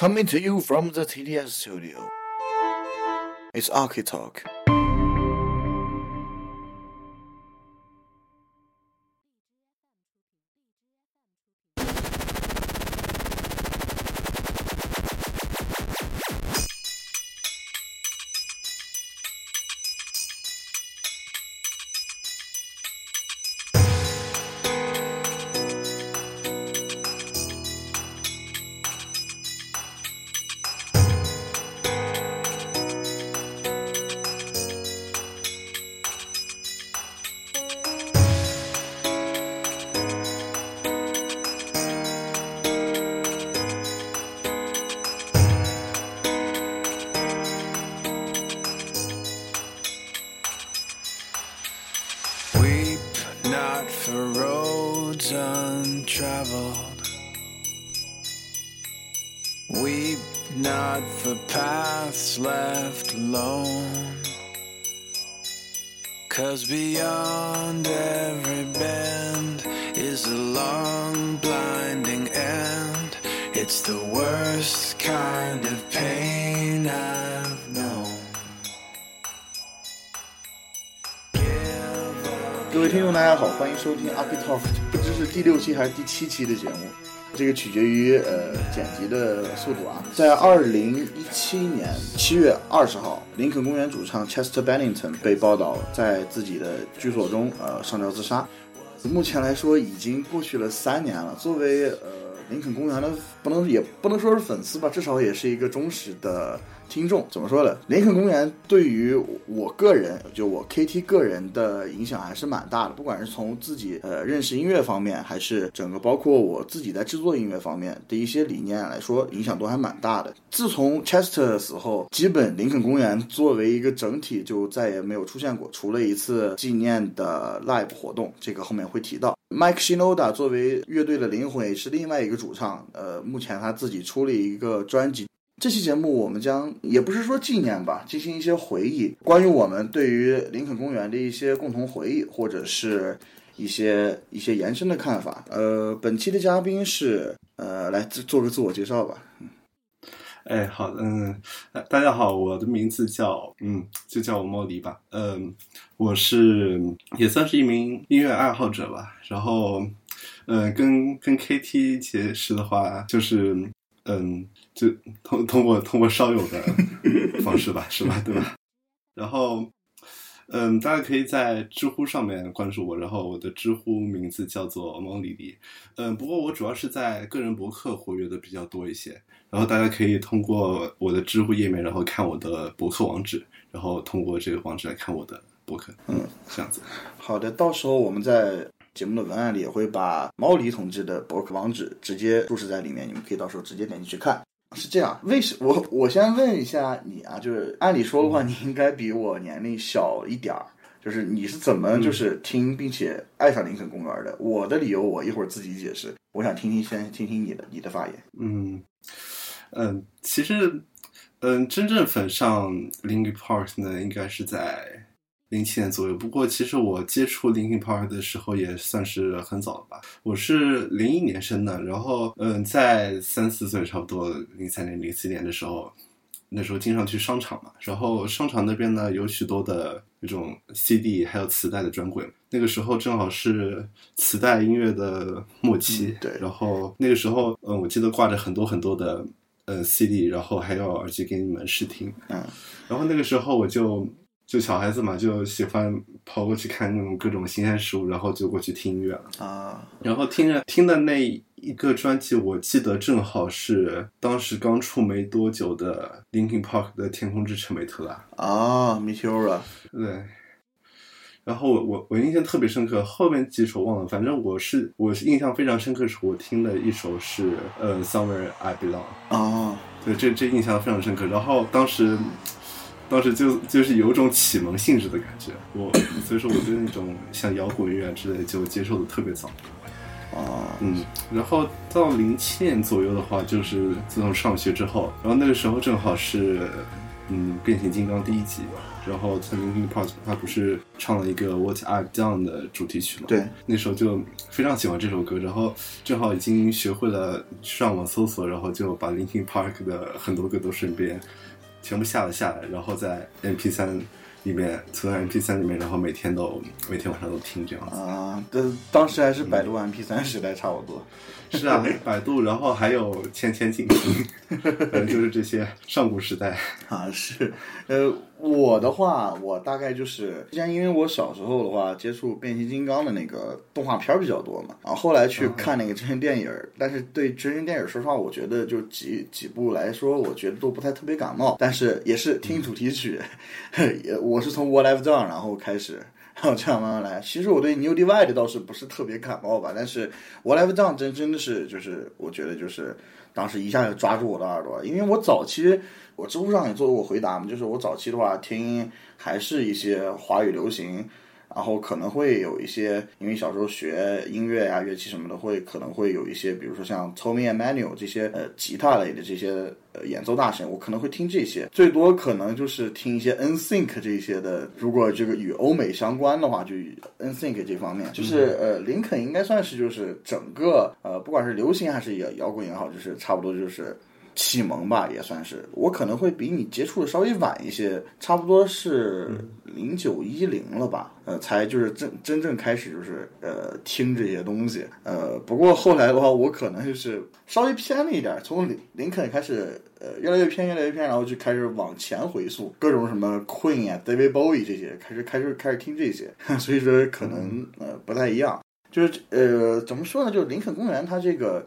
Coming to you from the TDS studio. It's Architalk. 第六期还是第七期的节目，这个取决于呃剪辑的速度啊。在二零一七年七月二十号，林肯公园主唱 Chester Bennington 被报道在自己的居所中呃上吊自杀。目前来说，已经过去了三年了。作为呃林肯公园的，不能也不能说是粉丝吧，至少也是一个忠实的听众。怎么说呢？林肯公园对于我个人，就我 KT 个人的影响还是蛮大的。不管是从自己呃认识音乐方面，还是整个包括我自己在制作音乐方面的一些理念来说，影响都还蛮大的。自从 Chester 死后，基本林肯公园作为一个整体就再也没有出现过，除了一次纪念的 live 活动，这个后面会提到。Mike Shinoda 作为乐队的灵魂，也是另外一个主唱。呃，目前他自己出了一个专辑。这期节目我们将也不是说纪念吧，进行一些回忆，关于我们对于林肯公园的一些共同回忆，或者是一些一些延伸的看法。呃，本期的嘉宾是呃，来自做个自我介绍吧。哎，好，嗯，大家好，我的名字叫，嗯，就叫我莫离吧，嗯，我是也算是一名音乐爱好者吧，然后，嗯，跟跟 KT 结识的话，就是，嗯，就通通过通过烧友的方式吧，是吧，对吧？然后，嗯，大家可以在知乎上面关注我，然后我的知乎名字叫做猫里里，嗯，不过我主要是在个人博客活跃的比较多一些。然后大家可以通过我的知乎页面，然后看我的博客网址，然后通过这个网址来看我的博客，嗯，这样子。好的，到时候我们在节目的文案里也会把猫狸同志的博客网址直接注释在里面，你们可以到时候直接点进去看。是这样，为什我我先问一下你啊，就是按理说的话，你应该比我年龄小一点儿，就是你是怎么就是听并且爱上林肯公园的？我的理由我一会儿自己解释，我想听听先听听你的你的发言。嗯嗯，其实嗯，真正粉上 Linkin Park 呢，应该是在零七年左右。不过其实我接触 Linkin Park 的时候也算是很早了吧，我是零一年生的，然后嗯，在三四岁差不多零三年、零四年的时候。那时候经常去商场嘛，然后商场那边呢有许多的那种 CD 还有磁带的专柜，那个时候正好是磁带音乐的末期，嗯对然后那个时候，嗯，我记得挂着很多很多的呃 CD，然后还有耳机给你们试听，嗯然后那个时候我就就小孩子嘛，就喜欢跑过去看那种各种新鲜事物，然后就过去听音乐了。啊然后听着听的那一个专辑，我记得正好是当时刚出没多久的 Linkin Park 的《天空之城》美特拉。啊，Meteora，对。然后我我我印象特别深刻，后面几首忘了，反正我是我是印象非常深刻，是我听的一首是呃《Somewhere I Belong》。啊对，这这印象非常深刻。然后当时，当时就就是有一种启蒙性质的感觉。我所以说，我对那种像摇滚乐啊之类就接受的特别早。啊嗯，然后到零七年左右的话，就是自从上学之后，然后那个时候正好是嗯变形金刚第一集，然后在 Linkin Park 他不是唱了一个 What I've Done 的主题曲嘛？对，那时候就非常喜欢这首歌，然后正好已经学会了上网搜索，然后就把 Linkin Park 的很多歌都顺便全部下了下来，然后在 MP 三里面存在 MP 三里面，然后每天都每天晚上都听这样子。啊，这当时还是百度 MP 三时代，差不多。是啊，百度，然后还有千千静听，反 正就是这些上古时代。啊，是，呃，我的话，我大概就是之前因为我小时候的话接触变形金刚的那个动画片儿比较多嘛，然后后来去看那个真人电影儿，但是对真人电影儿说实话，我觉得就几几部来说，我觉得都不太特别感冒，但是也是听主题曲，也我是从 What I've Done 然后开始。然后这样慢慢来。其实我对 New Divide 倒是不是特别感冒吧，但是 What I've Done 真真的是就是我觉得就是当时一下就抓住我的耳朵，因为我早期我知乎上也做过回答嘛，就是我早期的话听还是一些华语流行。然后可能会有一些，因为小时候学音乐呀、乐器什么的，会可能会有一些，比如说像 Tommy Emmanuel 这些呃吉他类的这些呃演奏大神，我可能会听这些，最多可能就是听一些 NSYNC 这些的。如果这个与欧美相关的话，就 NSYNC 这方面，就是呃林肯应该算是就是整个呃不管是流行还是摇摇滚也好，就是差不多就是。启蒙吧，也算是。我可能会比你接触的稍微晚一些，差不多是零九一零了吧，呃，才就是真真正开始就是呃听这些东西，呃，不过后来的话，我可能就是稍微偏了一点，从林林肯开始，呃，越来越偏，越来越偏，然后就开始往前回溯，各种什么 Queen 呀、David Bowie 这些，开始开始开始听这些，所以说可能呃不太一样。就是呃，怎么说呢？就是林肯公园，它这个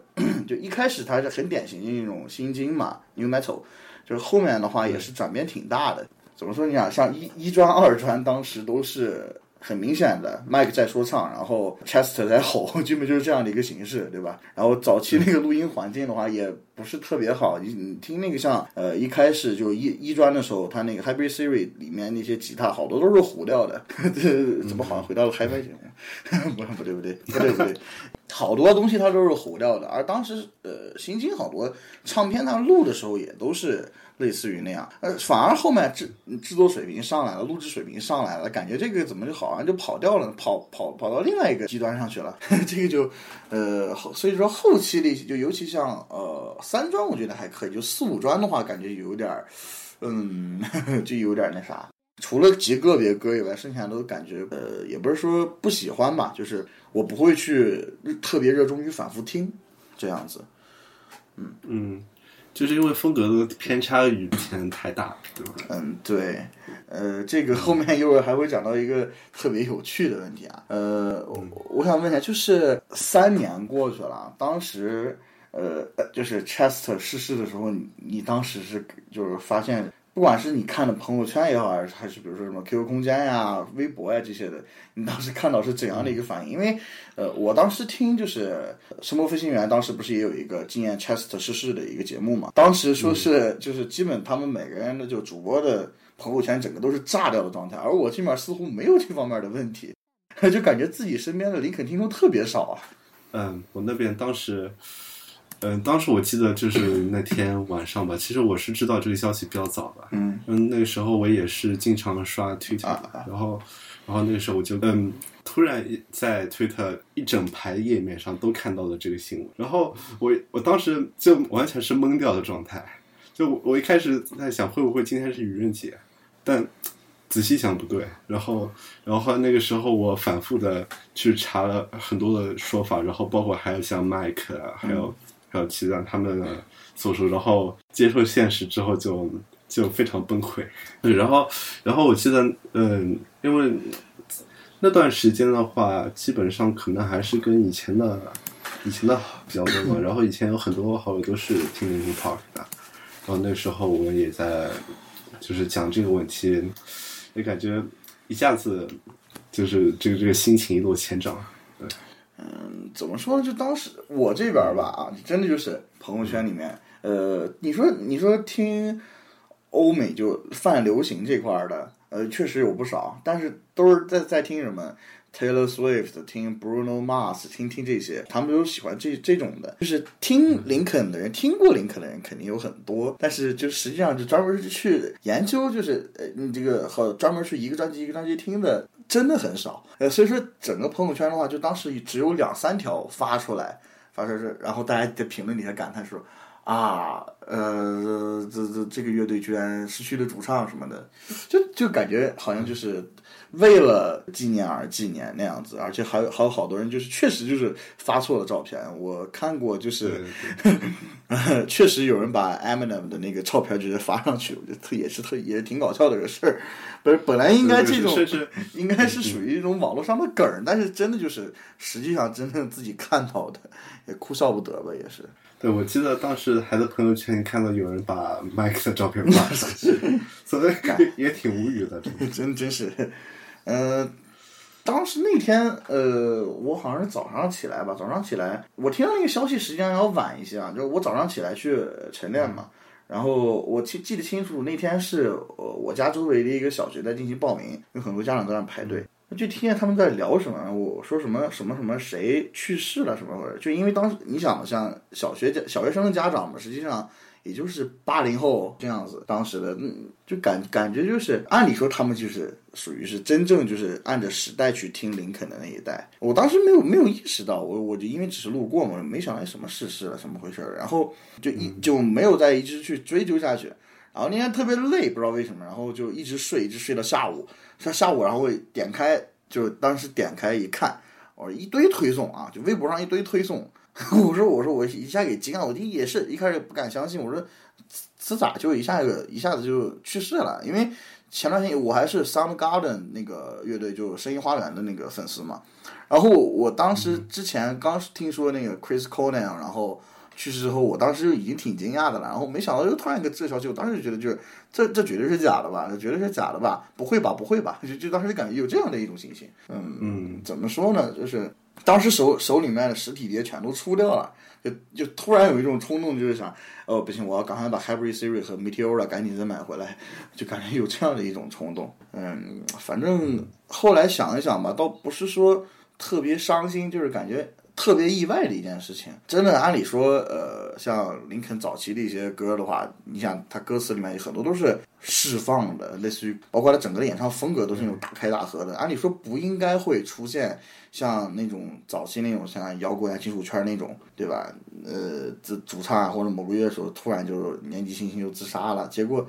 就一开始它是很典型的那种新金嘛，New Metal，就是后面的话也是转变挺大的。怎么说？你想，像一一专、二专，当时都是很明显的，Mike 在说唱，然后 Chester 在吼，基本就是这样的一个形式，对吧？然后早期那个录音环境的话，也不是特别好。你你听那个像呃一开始就一一专的时候，他那个 Hybrid Theory 里面那些吉他好多都是糊掉的，这怎么好像回到了 HiFi 节目？不不对不对不对不对，好多东西它都是糊掉的。而当时呃新金好多唱片它录的时候也都是类似于那样，呃反而后面制制作水平上来了，录制水平上来了，感觉这个怎么就好像就跑掉了，跑跑跑到另外一个极端上去了。这个就呃所以说后期的就尤其像呃三专我觉得还可以，就四五专的话感觉有点儿嗯 就有点那啥。除了极个别歌以外，剩下都感觉呃，也不是说不喜欢吧，就是我不会去特别热衷于反复听这样子。嗯嗯，就是因为风格的偏差与之前太大，对吧？嗯，对，呃，这个后面一会儿还会讲到一个特别有趣的问题啊，呃，我我想问一下，就是三年过去了，当时呃，就是 Chester 逝世的时候，你你当时是就是发现。不管是你看的朋友圈也好，还是还是比如说什么 QQ 空间呀、微博呀这些的，你当时看到是怎样的一个反应？因为，呃，我当时听就是《声波飞行员》，当时不是也有一个纪念 Chester 逝世的一个节目嘛？当时说是就是基本他们每个人的就主播的朋友圈整个都是炸掉的状态，而我这边似乎没有这方面的问题，就感觉自己身边的林肯听众特别少啊。嗯，我那边当时。嗯，当时我记得就是那天晚上吧，其实我是知道这个消息比较早的。嗯嗯，那个时候我也是经常刷 Twitter，、啊然后然后那个时候我就嗯，突然在 Twitter 一整排页面上都看到了这个新闻，然后我我当时就完全是懵掉的状态，就我我一开始在想会不会今天是愚人节，但仔细想不对，然后然后那个时候我反复的去查了很多的说法，然后包括还有像麦克啊，还有。还有其他他们的所说，然后接受现实之后就就非常崩溃。然后然后我记得，嗯，因为那段时间的话，基本上可能还是跟以前的以前的比较多嘛。然后以前有很多好友都是听 Linkin Park 的，然后那时候我们也在就是讲这个问题，也感觉一下子就是这个这个心情一落千丈。对。嗯，怎么说呢？就当时我这边吧，啊，真的就是朋友圈里面，呃，你说你说听欧美就泛流行这块的，呃，确实有不少，但是都是在在听什么 Taylor Swift，听 Bruno Mars，听听这些，他们都喜欢这这种的。就是听林肯的人，听过林肯的人肯定有很多，但是就实际上就专门去研究，就是呃，你这个和专门去一个专辑一个专辑听的，真的很少。呃，所以说整个朋友圈的话，就当时只有两三条发出来，发出来，然后大家在评论底下感叹说。啊，呃，这这这个乐队居然失去了主唱什么的，就就感觉好像就是为了纪念而纪念那样子，而且还有还有好多人就是确实就是发错了照片，我看过就是，确实有人把 Eminem 的那个照片直接发上去，我觉得特也是特也是挺搞笑的个事儿，不是本来应该这种甚至 应该是属于一种网络上的梗，但是真的就是实际上真正自己看到的也哭笑不得吧，也是。对，我记得当时还在朋友圈看到有人把麦克的照片发上去，所以也挺无语的。真的。真真是，呃，当时那天，呃，我好像是早上起来吧，早上起来，我听到那个消息实际上要晚一些啊，就是我早上起来去晨练嘛，然后我记记得清楚，那天是呃我家周围的一个小学在进行报名，有很多家长在那排队。就听见他们在聊什么，我说什么什么什么谁去世了什么，就因为当时你想像小学家小学生的家长嘛，实际上也就是八零后这样子，当时的嗯，就感感觉就是，按理说他们就是属于是真正就是按着时代去听林肯的那一代。我当时没有没有意识到，我我就因为只是路过嘛，没想到什么逝世了，什么回事儿，然后就一就没有再一直去追究下去。然后那天特别累，不知道为什么，然后就一直睡，一直睡到下午。上下午，然后我点开，就当时点开一看，我说一堆推送啊，就微博上一堆推送。我说我说我一下给惊了，我第一也是一开始不敢相信，我说这咋就一下子一下子就去世了？因为前段时间我还是 Soundgarden 那个乐队，就声音花园的那个粉丝嘛。然后我当时之前刚听说那个 Chris Cornell，然后去世之后，我当时就已经挺惊讶的了。然后没想到又突然一个这个消息，我当时就觉得就是这这绝对是假的吧？这绝对是假的吧？不会吧？不会吧？就就当时就感觉有这样的一种心情。嗯嗯，怎么说呢？就是当时手手里面的实体碟全都出掉了，就就突然有一种冲动，就是想，哦不行，我要赶快把 Hybrid Theory 和 Meteora 赶紧再买回来，就感觉有这样的一种冲动。嗯，反正后来想一想吧，倒不是说特别伤心，就是感觉。特别意外的一件事情，真的，按理说，呃，像林肯早期的一些歌的话，你想他歌词里面有很多都是释放的，类似于包括他整个的演唱风格都是那种大开大合的，按理说不应该会出现像那种早期那种像摇滚啊、金属圈那种，对吧？呃，这主唱啊或者某个乐手突然就年纪轻轻就自杀了，结果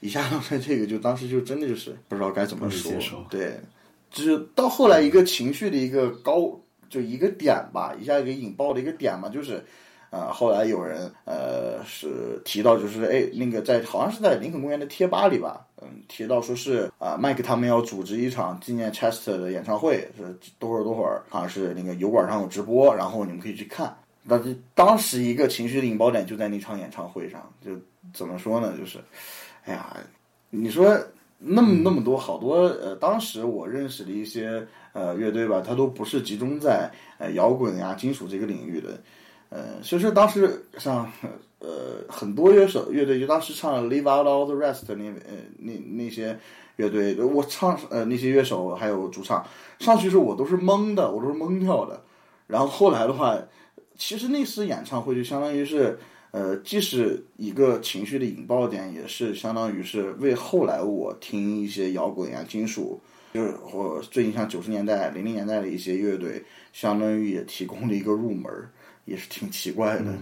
一下子这个就当时就真的就是不知道该怎么说，对，就是到后来一个情绪的一个高。就一个点吧，一下给引爆的一个点嘛，就是，呃，后来有人呃是提到，就是哎，那个在好像是在林肯公园的贴吧里吧，嗯，提到说是啊，麦克他们要组织一场纪念 Chester 的演唱会，是多会儿多会儿，好像是那个油管上有直播，然后你们可以去看。但是当时一个情绪的引爆点就在那场演唱会上，就怎么说呢？就是，哎呀，你说。那么那么多好多呃，当时我认识的一些呃乐队吧，它都不是集中在呃摇滚呀、金属这个领域的，呃，所以说当时像呃很多乐手乐队就当时唱《Leave Out All the Rest》那呃那那些乐队，我唱呃那些乐手还有主唱上去时候我都是懵的，我都是懵掉的。然后后来的话，其实那次演唱会就相当于是。呃，既是一个情绪的引爆点，也是相当于是为后来我听一些摇滚呀、金属，就是或最近像九十年代、零零年代的一些乐队，相当于也提供了一个入门，也是挺奇怪的。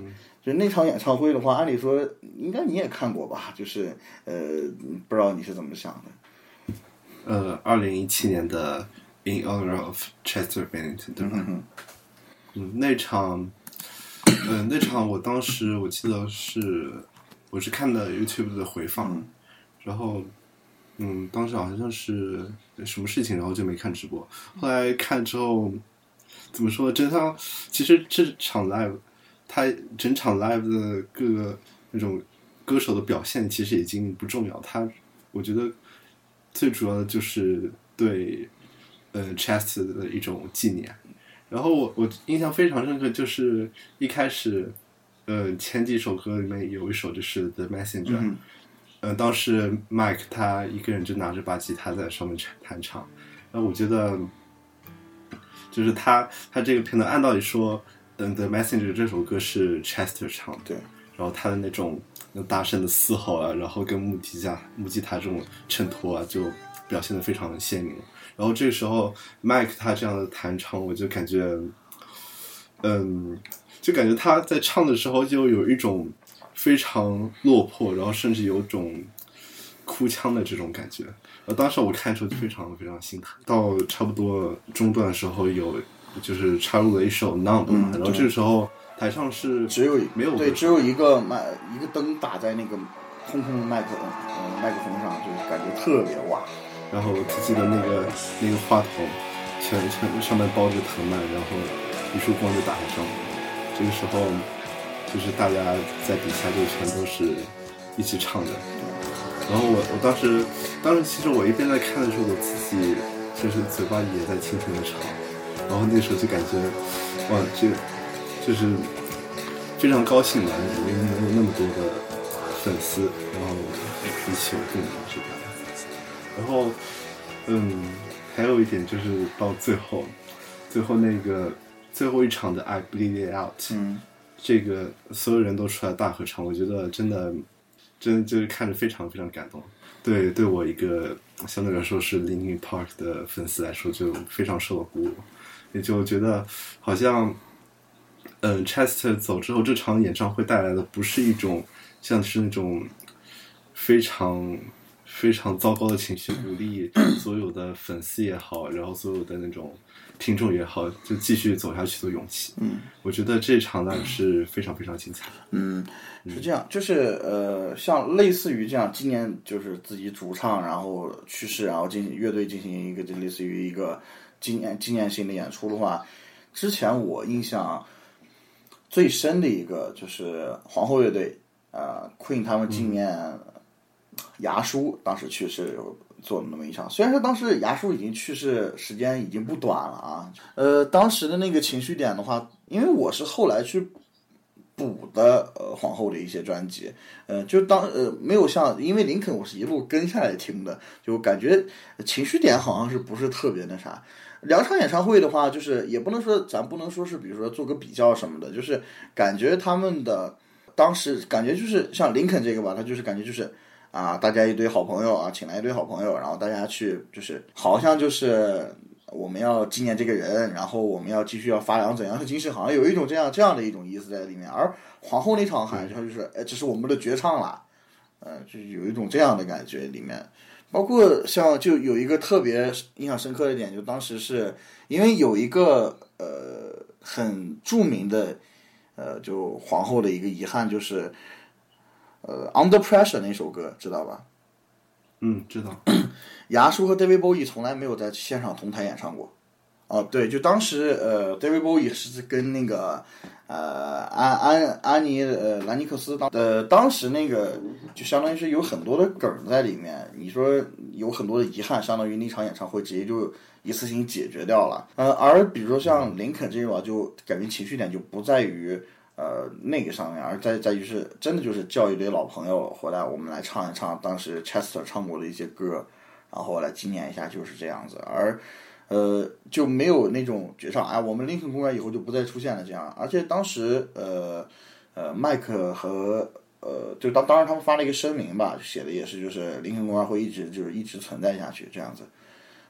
就那场演唱会的话，按理说应该你也看过吧？就是呃，不知道你是怎么想的？呃，二零一七年的 In Honor of Chester Bennington，对吧？嗯，那场。嗯、呃，那场我当时我记得是我是看的 YouTube 的回放，嗯、然后嗯，当时好像是什么事情，然后就没看直播。后来看之后，怎么说？真像其实这场 live，他整场 live 的各个那种歌手的表现其实已经不重要。他我觉得最主要的就是对呃 Chest 的一种纪念。然后我我印象非常深刻，就是一开始，呃，前几首歌里面有一首就是《The Messenger》，嗯，呃，当时 Mike 他一个人就拿着把吉他在上面弹唱，然后我觉得，就是他他这个片段按道理说，嗯，《The Messenger》这首歌是 Chester 唱的，对，然后他的那种那大声的嘶吼啊，然后跟木吉他木吉他这种衬托啊，就表现的非常的鲜明。然后这个时候，Mike 他这样的弹唱，我就感觉，嗯，就感觉他在唱的时候就有一种非常落魄，然后甚至有种哭腔的这种感觉。呃，当时我看的时候就非常非常心疼。到差不多中段的时候，有就是插入了一首《Numb》嘛，然后这个时候台上是只有没有对，只有一个麦一个灯打在那个空空的麦克呃麦克风上，就是感觉特别哇。然后我只记得那个那个话筒全全上面包着藤蔓，然后一束光就打在上面。这个时候就是大家在底下就全都是一起唱的。然后我我当时当时其实我一边在看的时候，我自己就是嘴巴也在轻轻的唱，然后那时候就感觉哇，这就是非常高兴吧，因为能有那么多的粉丝，然后一起有共鸣这个。然后，嗯，还有一点就是到最后，最后那个最后一场的《I Bleed It Out》，嗯，这个所有人都出来大合唱，我觉得真的，真的就是看着非常非常感动。对，对我一个相对来说是 Linkin Park 的粉丝来说，就非常受到鼓舞，也就觉得好像，嗯，Chester 走之后，这场演唱会带来的不是一种像是那种非常非常糟糕的情绪，鼓励 所有的粉丝也好，然后所有的那种听众也好，就继续走下去的勇气。嗯，我觉得这场呢是非常非常精彩的。嗯，是这样，就是呃，像类似于这样，今年就是自己主唱然后去世，然后进行乐队进行一个就类似于一个纪念纪念性的演出的话，之前我印象最深的一个就是皇后乐队，呃，Queen 他们纪念牙叔当时去世做的那么一场，虽然说当时牙叔已经去世时间已经不短了啊，呃，当时的那个情绪点的话，因为我是后来去补的呃皇后的一些专辑，呃，就当呃没有像因为林肯我是一路跟下来听的，就感觉情绪点好像是不是特别那啥。两场演唱会的话，就是也不能说咱不能说是比如说做个比较什么的，就是感觉他们的当时感觉就是像林肯这个吧，他就是感觉就是啊，大家一堆好朋友啊，请来一堆好朋友，然后大家去就是好像就是我们要纪念这个人，然后我们要继续要发扬怎样的精神，好像有一种这样这样的一种意思在里面。而皇后那场好像就是，哎，这是我们的绝唱啦，呃，就有一种这样的感觉里面。包括像就有一个特别印象深刻的点，就当时是因为有一个呃很著名的呃就皇后的一个遗憾，就是呃 Under Pressure 那首歌，知道吧？嗯，知道。牙叔和 David Bowie 从来没有在现场同台演唱过。哦，对，就当时呃，David Bowie 是跟那个呃安安安妮呃兰尼克斯当呃当时那个就相当于是有很多的梗在里面。你说有很多的遗憾，相当于那场演唱会直接就一次性解决掉了。呃，而比如说像林肯这种啊，就感觉情绪点就不在于。呃，那个上面，而在在于是真的就是叫一堆老朋友回来，我们来唱一唱当时 Chester 唱过的一些歌，然后来纪念一下，就是这样子。而呃就没有那种绝唱，哎，我们林肯公园以后就不再出现了这样。而且当时呃呃麦克和呃就当当时他们发了一个声明吧，写的也是就是林肯公园会一直就是一直存在下去这样子。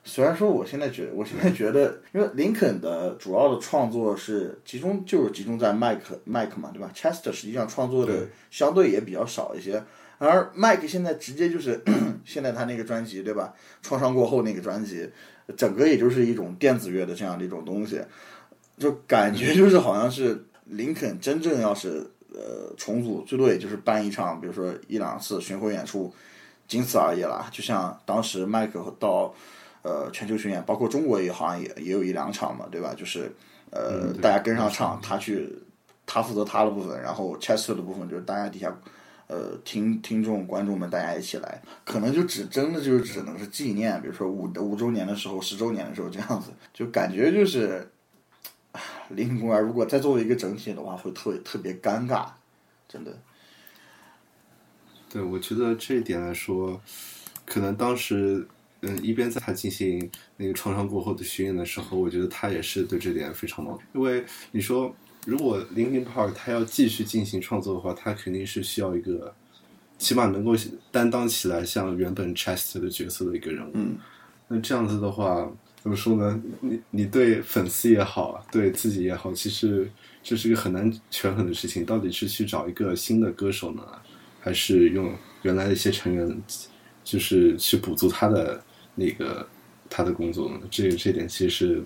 虽然说我现在觉，我现在觉得，因为林肯的主要的创作是集中，就是集中在麦克麦克嘛，对吧？Chester 实际上创作的相对也比较少一些，而麦克现在直接就是 现在他那个专辑，对吧？创伤过后那个专辑，整个也就是一种电子乐的这样的一种东西，就感觉就是好像是林肯真正要是呃重组，最多也就是办一场，比如说一两次巡回演出，仅此而已了。就像当时麦克到。呃，全球巡演，包括中国也好像也也有一两场嘛，对吧？就是呃，大家跟上唱，他去，他负责他的部分，然后 Chester 的部分就是大家底下，呃，听听众观众们大家一起来，可能就只真的就是只能是纪念，比如说五五周年的时候、十周年的时候这样子，就感觉就是，林肯公园如果再作为一个整体的话，会特别特别尴尬，真的。对，我觉得这一点来说，可能当时嗯，一边在他进行那个创伤过后的巡演的时候，我觉得他也是对这点非常忙。因为你说，如果 Linkin Park 他要继续进行创作的话，他肯定是需要一个起码能够担当起来像原本 Chester 的角色的一个人物。嗯，那这样子的话，怎么说呢？你你对粉丝也好，对自己也好，其实这是一个很难权衡的事情。到底是去找一个新的歌手呢，还是用原来的一些成员，就是去补足他的那个他的工作呢？这这点其实是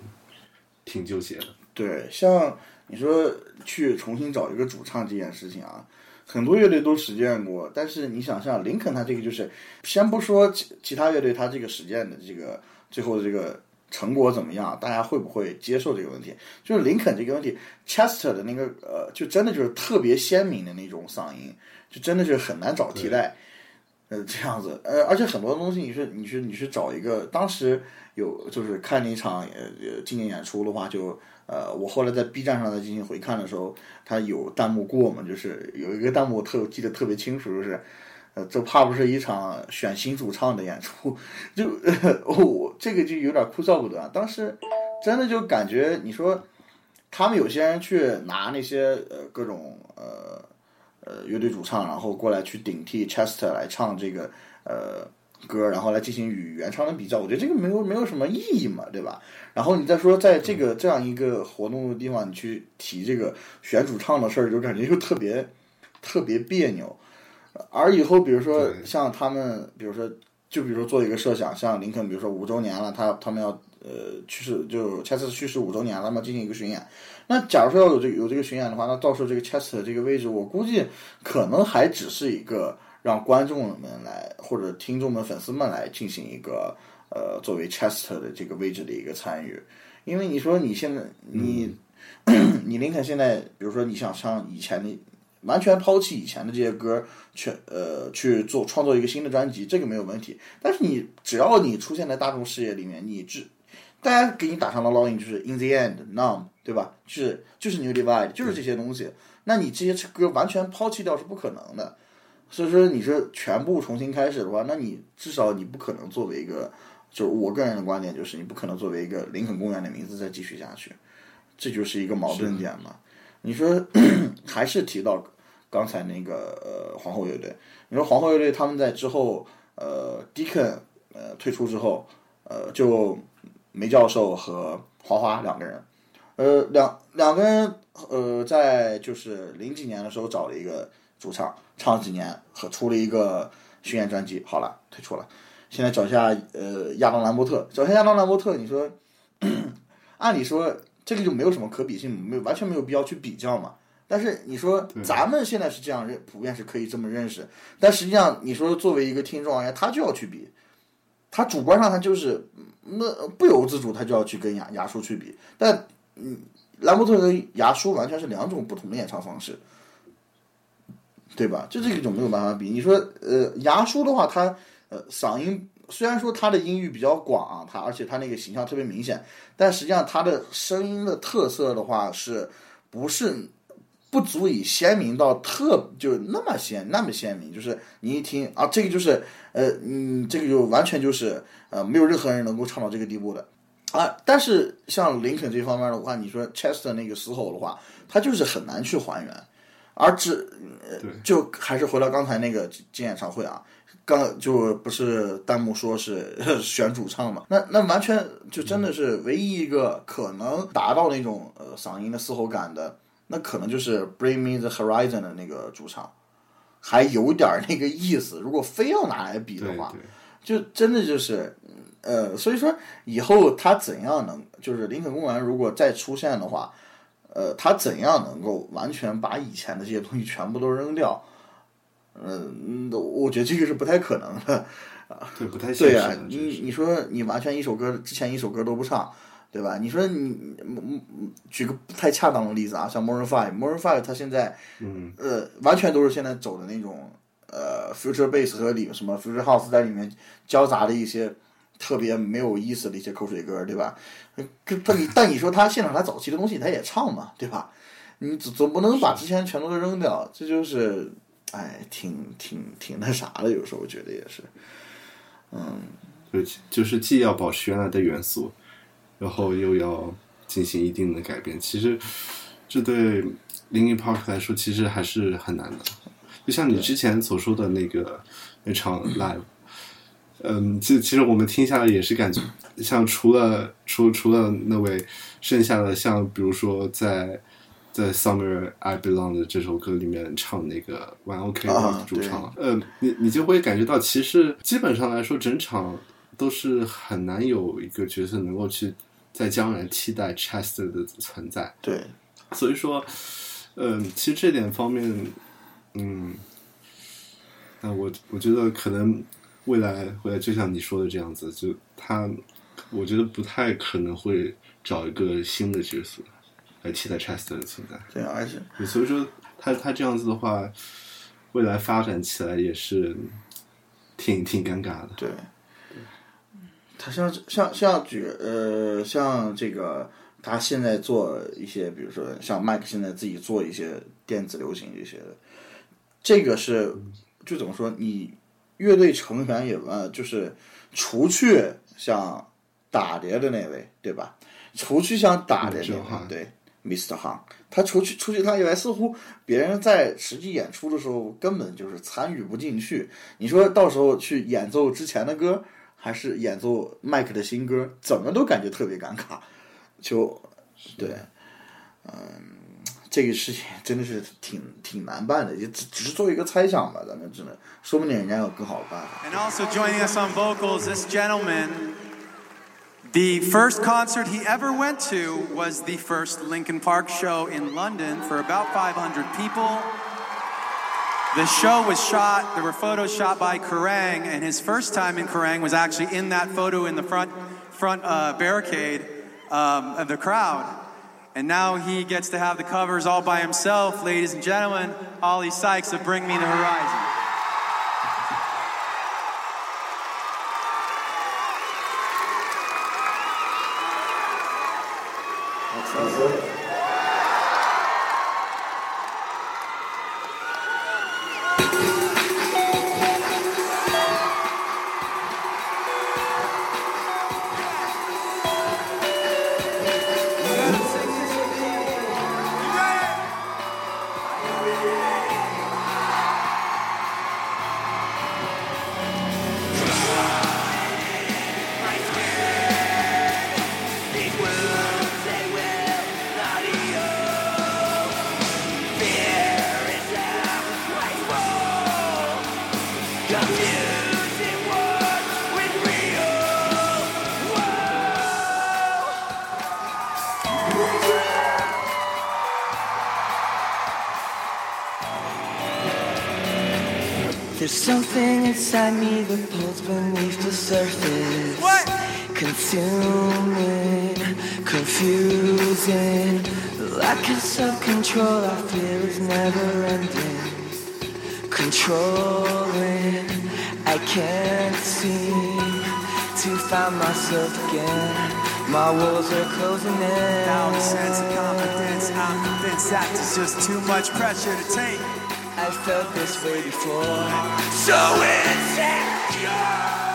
挺纠结的。对，像你说去重新找一个主唱这件事情啊，很多乐队都实践过。但是你想象林肯他这个就是，先不说其其他乐队他这个实践的这个最后的这个成果怎么样，大家会不会接受这个问题？就是林肯这个问题，Chester 的那个呃，就真的就是特别鲜明的那种嗓音，就真的是很难找替代。呃，这样子，呃，而且很多东西，你是你是你是找一个，当时有就是看那场呃呃纪念演出的话，就呃，我后来在 B 站上再进行回看的时候，他有弹幕过嘛，就是有一个弹幕特记得特别清楚，就是呃，这怕不是一场选新主唱的演出，就我这个就有点枯燥不得。当时真的就感觉，你说他们有些人去拿那些呃各种。呃，乐队主唱，然后过来去顶替 Chester 来唱这个呃歌，然后来进行与原唱的比较，我觉得这个没有没有什么意义嘛，对吧？然后你再说在这个这样一个活动的地方，你去提这个选主唱的事儿，就感觉又特别特别别扭。而以后比如说像他们，比如说就比如说做一个设想，像林肯，比如说五周年了，他他们要呃去世，就 Chester 去世五周年了，他们进行一个巡演。那假如说要有这个有这个巡演的话，那到时候这个 Chester 这个位置，我估计可能还只是一个让观众们来或者听众们、粉丝们来进行一个呃作为 Chester 的这个位置的一个参与，因为你说你现在你 你林肯现在，比如说你想唱以前的，完全抛弃以前的这些歌，去呃去做创作一个新的专辑，这个没有问题。但是你只要你出现在大众视野里面，你只大家给你打上的烙印就是 In the end, Numb，对吧？就是就是 New Divide，就是这些东西。那你这些歌完全抛弃掉是不可能的。所以说你是全部重新开始的话，那你至少你不可能作为一个，就是我个人的观点就是你不可能作为一个林肯公园的名字再继续下去，这就是一个矛盾点嘛。你说 还是提到刚才那个呃皇后乐队，你说皇后乐队他们在之后呃 Deacon 呃退出之后呃就。梅教授和华华两个人，呃，两两个人，呃，在就是零几年的时候找了一个主唱，唱几年和出了一个巡演专辑，好了，退出了。现在找一下，呃，亚当兰伯特，找一下亚当兰伯特，你说，按理说这个就没有什么可比性，没有完全没有必要去比较嘛。但是你说咱们现在是这样认，普遍是可以这么认识，但实际上你说作为一个听众而言，他就要去比，他主观上他就是。那不由自主，他就要去跟牙牙叔去比，但嗯，兰伯特和牙叔完全是两种不同的演唱方式，对吧？这是一种没有办法比。你说呃，牙叔的话，他呃嗓音虽然说他的音域比较广，啊他而且他那个形象特别明显，但实际上他的声音的特色的话，是不是？不足以鲜明到特就是那么鲜那么鲜明，就是你一听啊，这个就是呃嗯，这个就完全就是呃没有任何人能够唱到这个地步的啊。但是像林肯这方面的话，你说 Chester 那个嘶吼的话，他就是很难去还原，而只呃就还是回到刚才那个进演唱会啊，刚就不是弹幕说是 选主唱嘛，那那完全就真的是唯一一个可能达到那种呃嗓音的嘶吼感的。那可能就是 Bring Me the Horizon 的那个主唱，还有点那个意思。如果非要拿来比的话，就真的就是，呃，所以说以后他怎样能，就是林肯公园如果再出现的话，呃，他怎样能够完全把以前的这些东西全部都扔掉？嗯，我觉得这个是不太可能的啊。对，不太对呀。你你说你完全一首歌之前一首歌都不唱。对吧？你说你，举个不太恰当的例子啊，像 Maroon Five，Maroon Five，他现在，呃，完全都是现在走的那种，呃，future bass 和里什么 future house 在里面交杂的一些特别没有意思的一些口水歌，对吧？他你但你说他现场他早期的东西他也唱嘛，对吧？你总总不能把之前全都扔掉，这就是，哎，挺挺挺那啥的，有时候我觉得也是，嗯。就就是既要保持原来的元素，然后又要进行一定的改变。其实这对 Linkin Park 来说其实还是很难的。就像你之前所说的那个那场 live，嗯，其其实我们听下来也是感觉，像除了除除了那位，剩下的像比如说在在 Summer I Belong 的这首歌里面唱那个 One OK 啊的主唱，呃，你你就会感觉到，其实基本上来说，整场都是很难有一个角色能够去在将来替代 Chester 的存在。对，所以说，嗯、其实这点方面，嗯，那我我觉得可能未来未来就像你说的这样子，就他，我觉得不太可能会找一个新的角色来替代 Chester 的存在。对，而且所以说他他这样子的话，未来发展起来也是挺挺尴尬的。对，他像像像举呃像这个他现在做一些，比如说像麦克现在自己做一些电子流行这些的，这个是就怎么说？你乐队成员也呃，就是除去像打碟的那位，对吧？除去像打碟那位嗯是，对，Mr. Han，他除去除去他以外，似乎别人在实际演出的时候根本就是参与不进去。你说到时候去演奏之前的歌，还是演奏麦克的新歌，怎么都感觉特别尴尬。就对，嗯，这个事情真的是挺挺难办的，也只只是作为一个猜想吧，咱们只能说不定人家有更好的办法。 And also joining us on vocals, this gentleman. The first concert he ever went to was the first Linkin Park show in London for about 500 people. The show was shot, there were photos shot by Kerrang, and his first time in Kerrang was actually in that photo in the front, front uh, barricade um, of the crowd. And now he gets to have the covers all by himself. Ladies and gentlemen, Ollie Sykes of Bring Me the Horizon. Are closing in. Now a sense of confidence, I'm convinced that there's just too much pressure to take. I felt this way before. So insecure.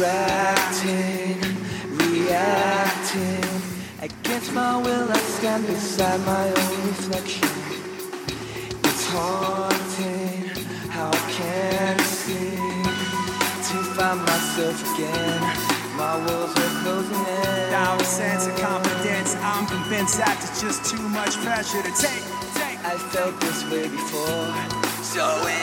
Distracting, reacting. Against my will, I stand beside my own reflection. It's haunting how I can't seem to find myself again. My walls are closing in. Now a sense of confidence, I'm convinced that it's just too much pressure to take. take. I felt this way before. So. Crawling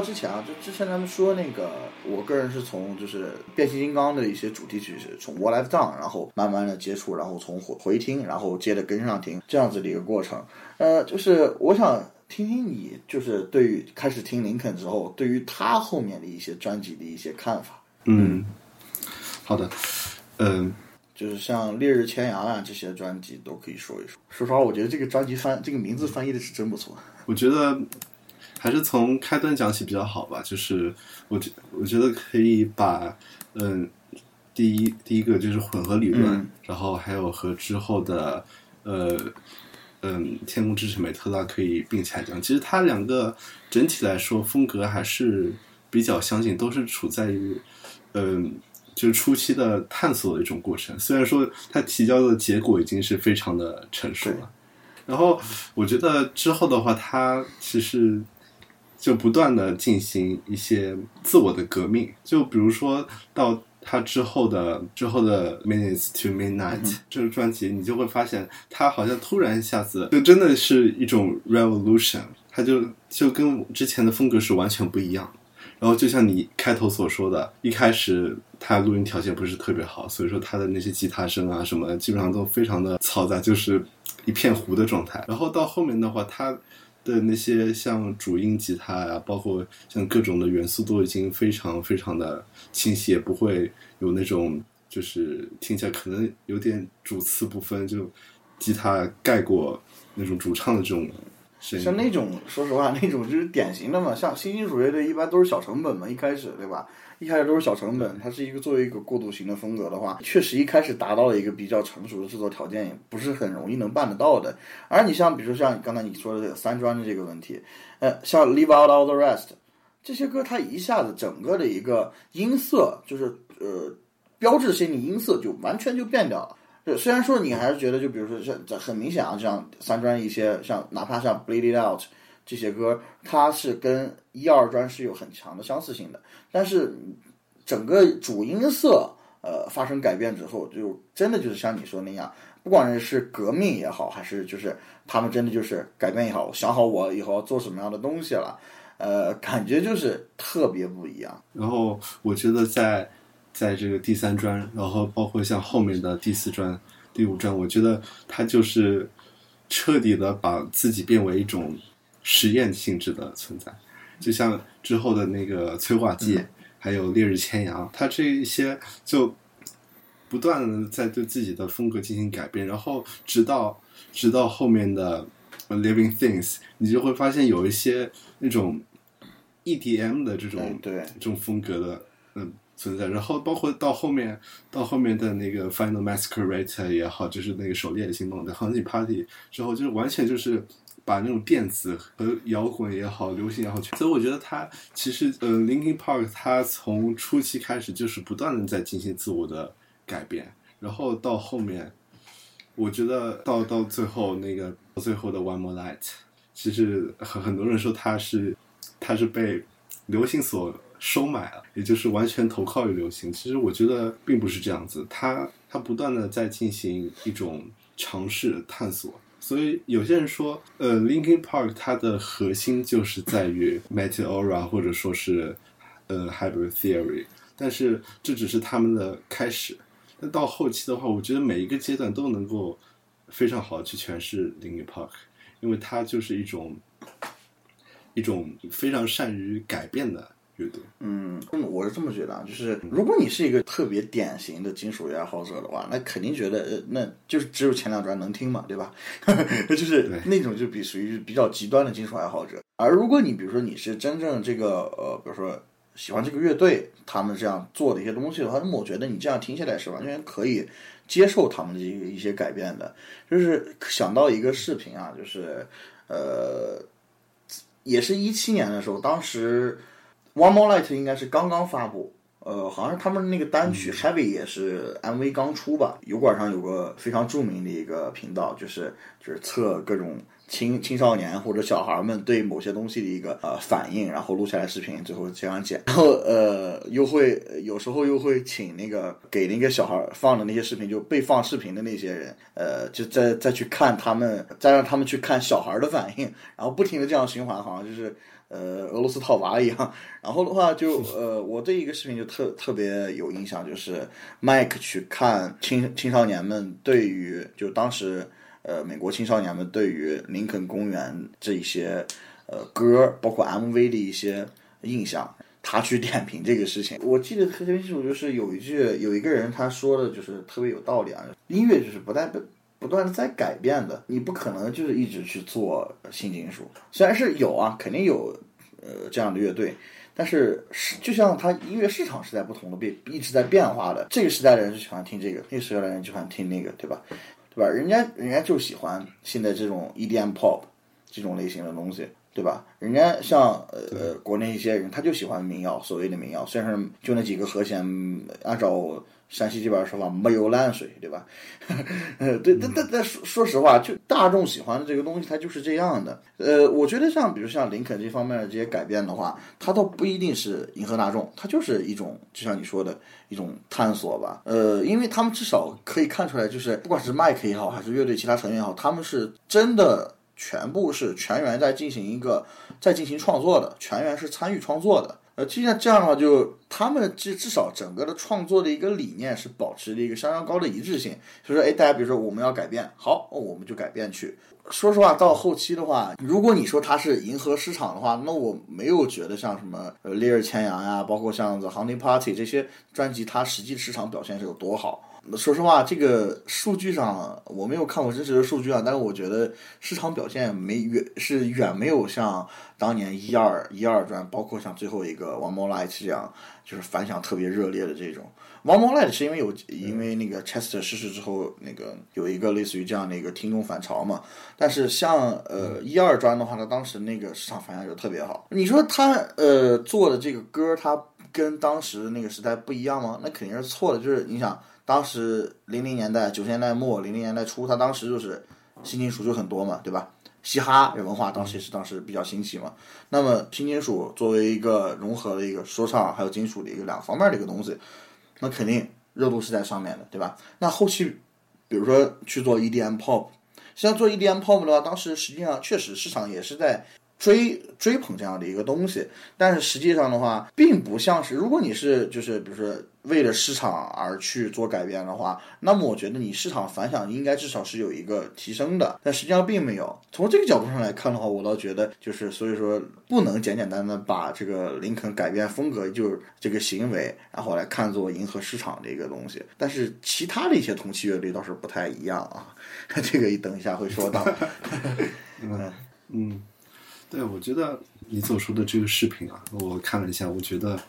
到之前啊，就之前咱们说那个，我个人是从就是变形金刚的一些主题曲是从 What I've Done，然后慢慢的接触，然后从回回听，然后接着跟上听这样子的一个过程。呃，就是我想听听你，就是对于开始听林肯之后，对于他后面的一些专辑的一些看法。嗯，好的，嗯、就是像《烈日千阳》啊这些专辑都可以说一说。说实话，我觉得这个专辑翻这个名字翻译的是真不错。我觉得还是从开端讲起比较好吧。就是我觉我觉得可以把嗯，第一第一个就是混合理论，嗯然后还有和之后的呃嗯天空之城美特拉可以并起来讲。其实它两个整体来说风格还是比较相近，都是处在于嗯。就是初期的探索的一种过程，虽然说它提交的结果已经是非常的成熟了，然后我觉得之后的话，他其实就不断的进行一些自我的革命，就比如说到他之后的之后的 Minutes to Midnight、这个专辑，你就会发现他好像突然一下子就真的是一种 revolution，他就就跟之前的风格是完全不一样。然后就像你开头所说的，一开始他录音条件不是特别好，所以说他的那些吉他声啊什么的，基本上都非常的嘈杂，就是一片糊的状态。然后到后面的话，他的那些像主音吉他呀、包括像各种的元素都已经非常非常的清晰，也不会有那种就是听起来可能有点主次不分，就吉他盖过那种主唱的这种声音。像那种，说实话，那种就是典型的嘛。像新金属乐队一般都是小成本嘛，一开始对吧？一开始都是小成本，它是一个作为一个过渡型的风格的话，确实一开始达到了一个比较成熟的制作条件，也不是很容易能办得到的。而你像比如说像刚才你说的这个三专的这个问题，呃，像 Leave Out All the Rest 这些歌，它一下子整个的一个音色就是呃标志性的音色就完全就变掉了。对，虽然说你还是觉得，就比如说像这很明显啊，像三专一些，像哪怕像 Bleed It Out 这些歌，它是跟一二专是有很强的相似性的，但是整个主音色呃发生改变之后，就真的就是像你说那样，不管是革命也好，还是就是他们真的就是改变也好，想好我以后做什么样的东西了，呃，感觉就是特别不一样。然后我觉得在在这个第三专，然后包括像后面的第四专、第五专，我觉得他就是彻底的把自己变为一种实验性质的存在，就像之后的那个催化剂，还有烈日千阳，他这一些就不断的在对自己的风格进行改变，然后直到直到后面的呃 Living Things，你就会发现有一些那种 EDM 的这种嗯对这种风格的嗯存在，然后包括到后面到后面的那个 Final Masquerade 也好，就是那个狩猎行动的 Hunting Party 之后，就是完全就是。把那种电子和摇滚也好，流行也好，所以我觉得他其实呃，Linkin Park 他从初期开始就是不断的在进行自我的改变，然后到后面，我觉得到到最后那个最后的 One More Light，其实很很多人说他是他是被流行所收买了，也就是完全投靠于流行。其实我觉得并不是这样子，他他不断的在进行一种尝试探索。所以有些人说，呃，Linkin Park 它的核心就是在于 Meteora 或者说是呃 Hybrid Theory，但是这只是他们的开始。但到后期的话，我觉得每一个阶段都能够非常好去诠释 Linkin Park，因为它就是一种一种非常善于改变的乐队。嗯，我是这么觉得啊，就是如果你是一个特别典型的金属乐爱好者的话，那肯定觉得呃，那就是只有前两专能听嘛，对吧？就是那种就比属于比较极端的金属爱好者。而如果你比如说你是真正这个呃，比如说喜欢这个乐队他们这样做的一些东西的话，那么我觉得你这样听下来是完全可以接受他们的一个一些改变的。就是想到一个视频啊，就是呃，也是一七年的时候，当时 One More Light 应该是刚刚发布，呃，好像是他们那个单曲 Heavy 也是 MV 刚出吧。油管上有个非常著名的一个频道，就是就是测各种青青少年或者小孩们对某些东西的一个呃反应，然后录下来视频，最后这样剪。然后呃，又会有时候又会请那个给那个小孩放的那些视频，就被放视频的那些人，呃，就再再去看他们，再让他们去看小孩的反应，然后不停的这样循环，好像就是。呃俄罗斯套娃一样。然后的话就呃，我对一个视频就特特别有印象，就是麦克去看青青少年们对于就当时呃美国青少年们对于林肯公园这一些呃歌，包括 MV 的一些印象。他去点评这个事情，我记得特别清楚，就是有一句有一个人他说的，就是特别有道理啊。音乐就是不代表不断的在改变的，你不可能就是一直去做新金属。虽然是有啊，肯定有呃这样的乐队，但是是就像它音乐市场是在不同的变，一直在变化的。这个时代的人就喜欢听这个，那个时代的人就喜欢听那个，对吧？对吧？人家人家就喜欢现在这种 EDM pop 这种类型的东西。对吧？人家像呃呃国内一些人，他就喜欢民谣，所谓的民谣，虽然是就那几个和弦，按照山西这边说法，没有烂水，对吧？呃，对，但但但说说实话，就大众喜欢的这个东西，它就是这样的。呃，我觉得像比如像林肯这方面的这些改变的话，它倒不一定是迎合大众，它就是一种就像你说的一种探索吧。呃，因为他们至少可以看出来，就是不管是麦克也好，还是乐队其他成员也好，他们是真的。全部是全员在进行一个在进行创作的，全员是参与创作的。呃，既然这样的话，就他们至至少整个的创作的一个理念是保持了一个相当高的一致性。所以说，哎，大家比如说我们要改变，好，我们就改变去。说实话，到后期的话，如果你说它是迎合市场的话，那我没有觉得像什么呃《烈日千阳》呀，包括像《The Hunting Party》这些专辑，它实际市场表现是有多好。说实话，这个数据上我没有看过真实的数据啊，但是我觉得市场表现没远是远没有像当年一二一二专，包括像最后一个《One More Light》这样，就是反响特别热烈的这种。《One More Light》是因为有因为那个 Chester 逝世之后，那个有一个类似于这样的一个听众反潮嘛。但是像呃一二专的话，它当时那个市场反响就特别好。你说他呃做的这个歌，他跟当时那个时代不一样吗？那肯定是错的。就是你想。当时零零年代、九十年代末、零零年代初，他当时就是新金属就很多嘛，对吧？嘻哈文化当时也是当时比较兴起嘛。那么新金属作为一个融合的一个说唱还有金属的一个两方面的一个东西，那肯定热度是在上面的，对吧？那后期比如说去做 EDM pop，像做 EDM pop 的话，当时实际上确实市场也是在。追追捧这样的一个东西，但是实际上的话，并不像是如果你是就是比如说为了市场而去做改变的话，那么我觉得你市场反响应该至少是有一个提升的，但实际上并没有。从这个角度上来看的话，我倒觉得就是所以说不能简简单单把这个林肯改变风格就是这个行为，然后来看作迎合市场的一个东西。但是其他的一些同期乐队倒是不太一样啊，这个等一下会说到。嗯 嗯。对，我觉得你所说的这个视频啊，我看了一下，我觉得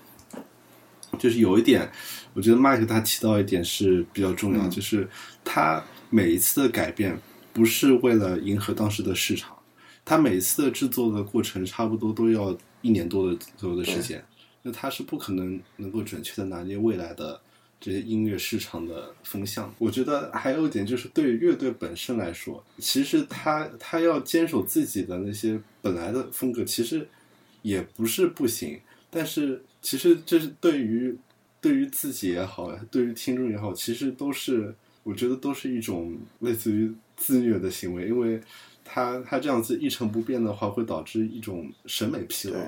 就是有一点，我觉得麦克他提到一点是比较重要，就是他每一次的改变不是为了迎合当时的市场，他每次的制作的过程差不多都要一年多的左右的时间，那他是不可能能够准确的拿捏未来的。这些音乐市场的风向，我觉得还有一点就是，对乐队本身来说，其实他他要坚守自己的那些本来的风格，其实也不是不行。但是，其实这是对于对于自己也好，对于听众也好，其实都是我觉得都是一种类似于自虐的行为，因为他他这样子一成不变的话，会导致一种审美疲劳。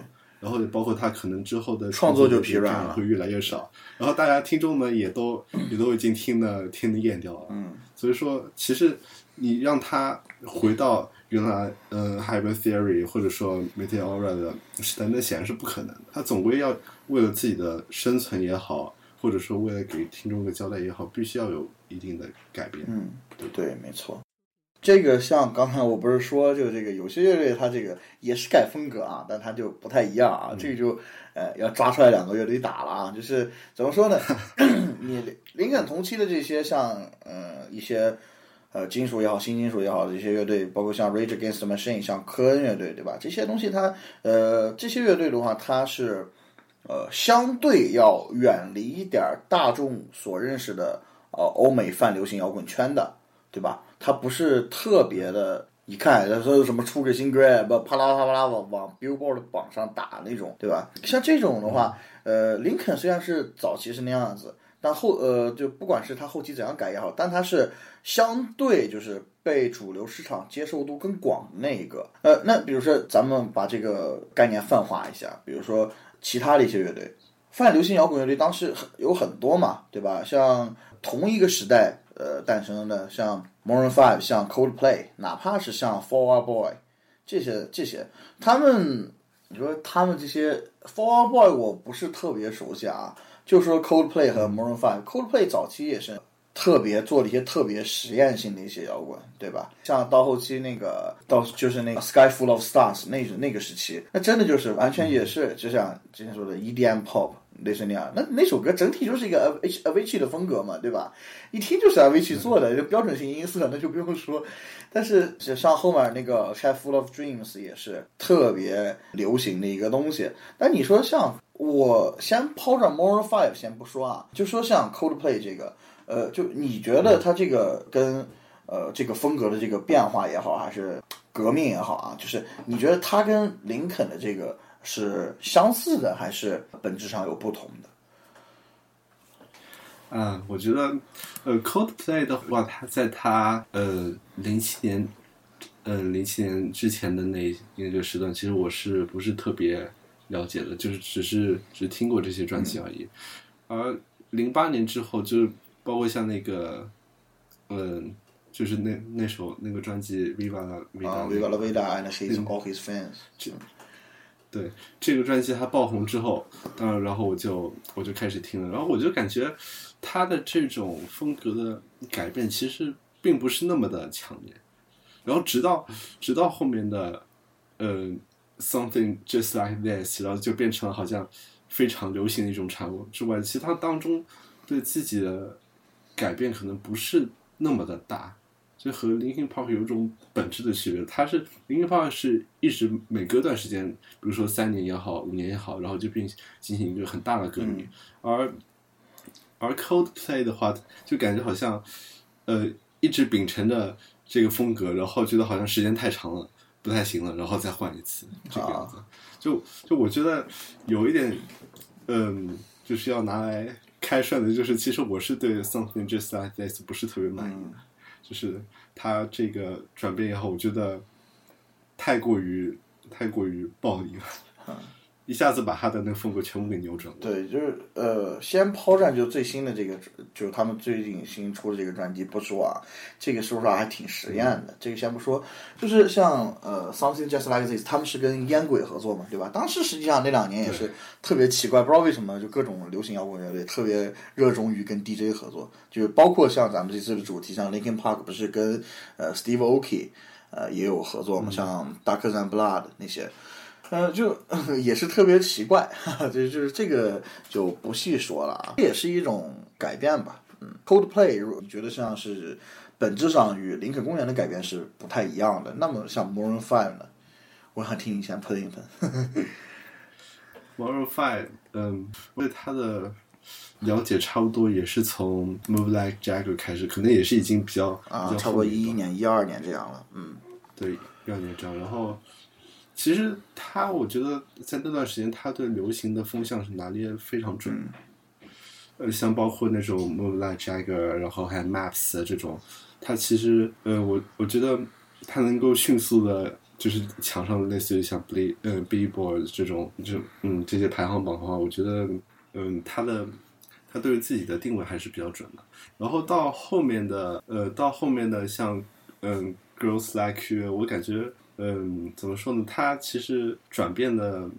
然后也包括他可能之后的创作就疲软了，会越来越少。然后大家听众们也都 也都已经听的听的厌掉了。嗯，所以说其实你让他回到原来嗯 Hybrid Theory 或者说 Meteora 的时代，那显然是不可能的。他总归要为了自己的生存也好，或者说为了给听众个交代也好，必须要有一定的改变。嗯，对对，没错。这个像刚才我不是说，就这个有些乐队它这个也是改风格啊，但它就不太一样啊。这个就呃要抓出来两个乐队打了啊。就是怎么说呢？你灵感同期的这些像呃一些呃金属也好，新金属也好这些乐队，包括像 Rage Against the Machine，像科恩乐队，对吧？这些东西它呃这些乐队的话，它是呃相对要远离一点大众所认识的呃欧美泛流行摇滚圈的，对吧？它不是特别的，一看说什么出个新歌，不啪啦啪啦往往 Billboard 榜上打那种，对吧？像这种的话，呃，林肯虽然是早期是那样子，但后呃，就不管是他后期怎样改也好，但他是相对就是被主流市场接受度更广的那一个。呃，那比如说咱们把这个概念泛化一下，比如说其他的一些乐队，泛流行摇滚乐队当时很有很多嘛，对吧？像同一个时代呃诞生的，像 Maroon Five，像 Coldplay，哪怕是像 Fall Out Boy 这些这些，他们你说他们这些 Fall Out Boy 我不是特别熟悉啊。就说 Coldplay 和 Maroon Five，Coldplay 早期也是特别做了一些特别实验性的一些摇滚，对吧？像到后期那个到就是那个 Sky Full of Stars 那那个时期，那真的就是完全也是就像之前说的 EDM Pop 类似那样。那那首歌整体就是一个 H Avicii 的风格嘛，对吧？一听就是 Avicii 做的，就标准型音色，那就不用说。但是像后面那个 Sky Full of Dreams 也是特别流行的一个东西。但你说像我先抛着 Maroon Five 先不说啊，就说像 Coldplay 这个，呃，就你觉得它这个跟呃这个风格的这个变化也好，还是革命也好啊，就是你觉得它跟林肯的这个是相似的，还是本质上有不同的？嗯，我觉得，呃，Coldplay 的话，他在他呃零七年，呃零七年之前的那那个时段，其实我是不是特别。了解的，就是只是只听过这些专辑而已，而零八年之后，就是包括像那个，嗯，就是那那首那个专辑《Viva La Vida》啊，《Viva La Vida》and His All His Fans，对这个专辑它爆红之后，当然然后我就我就开始听了，然后我就感觉他的这种风格的改变其实并不是那么的强烈，然后直到直到后面的，嗯。Something just like this，然后就变成了好像非常流行的一种产物之外，其他当中对自己的改变可能不是那么的大，就和 Linkin Park 有一种本质的区别。它是 Linkin Park 是一直每隔段时间，比如说三年也好，五年也好，然后就并进行一个很大的革命，而而 Coldplay 的话，就感觉好像呃一直秉承着这个风格，然后觉得好像时间太长了。不太行了，然后再换一次，这个样子，就就我觉得有一点，嗯，就是要拿来开涮的，就是其实我是对 Something Just Like This 不是特别满意，就是他这个转变以后，我觉得太过于太过于暴力了。一下子把他的那个风格全部给扭转了。对，就是呃，先抛战就最新的这个，就是他们最近新出的这个专辑不说啊，这个说实话还挺实验的。这个先不说，就是像呃，Something Just Like This，他们是跟烟鬼合作嘛，对吧？当时实际上那两年也是特别奇怪，不知道为什么就各种流行摇滚乐队特别热衷于跟 DJ 合作，就是包括像咱们这次的主题，像 Linkin Park 不是跟呃 Steve Aoki 呃也有合作嘛，像 Darker Than Blood 那些。呃，就 也是特别奇怪，就就是这个就不细说了啊，这也是一种改变吧。嗯，Coldplay，如果你觉得像是本质上与林肯公园的改变是不太一样的，那么像 Maroon Five 呢，我想听你先喷一喷。Maroon Five，嗯，对他的了解差不多也是从 Move Like Jagger 开始，可能也是已经比较啊，差不多一一年、一二年这样了。嗯，对，一二年这样，然后。其实他，我觉得在那段时间，他对流行的风向是拿捏非常准。呃，像包括那种 Like Jagger，然后还有 Maps 这种，他其实，呃，我我觉得他能够迅速的，就是抢上类似于像 B 呃 Billboard 这种，就嗯这些排行榜的话，我觉得，嗯，他的他对于自己的定位还是比较准的。然后到后面的，呃，到后面的像嗯 Girls Like You，我感觉。嗯，怎么说呢？他其实转变的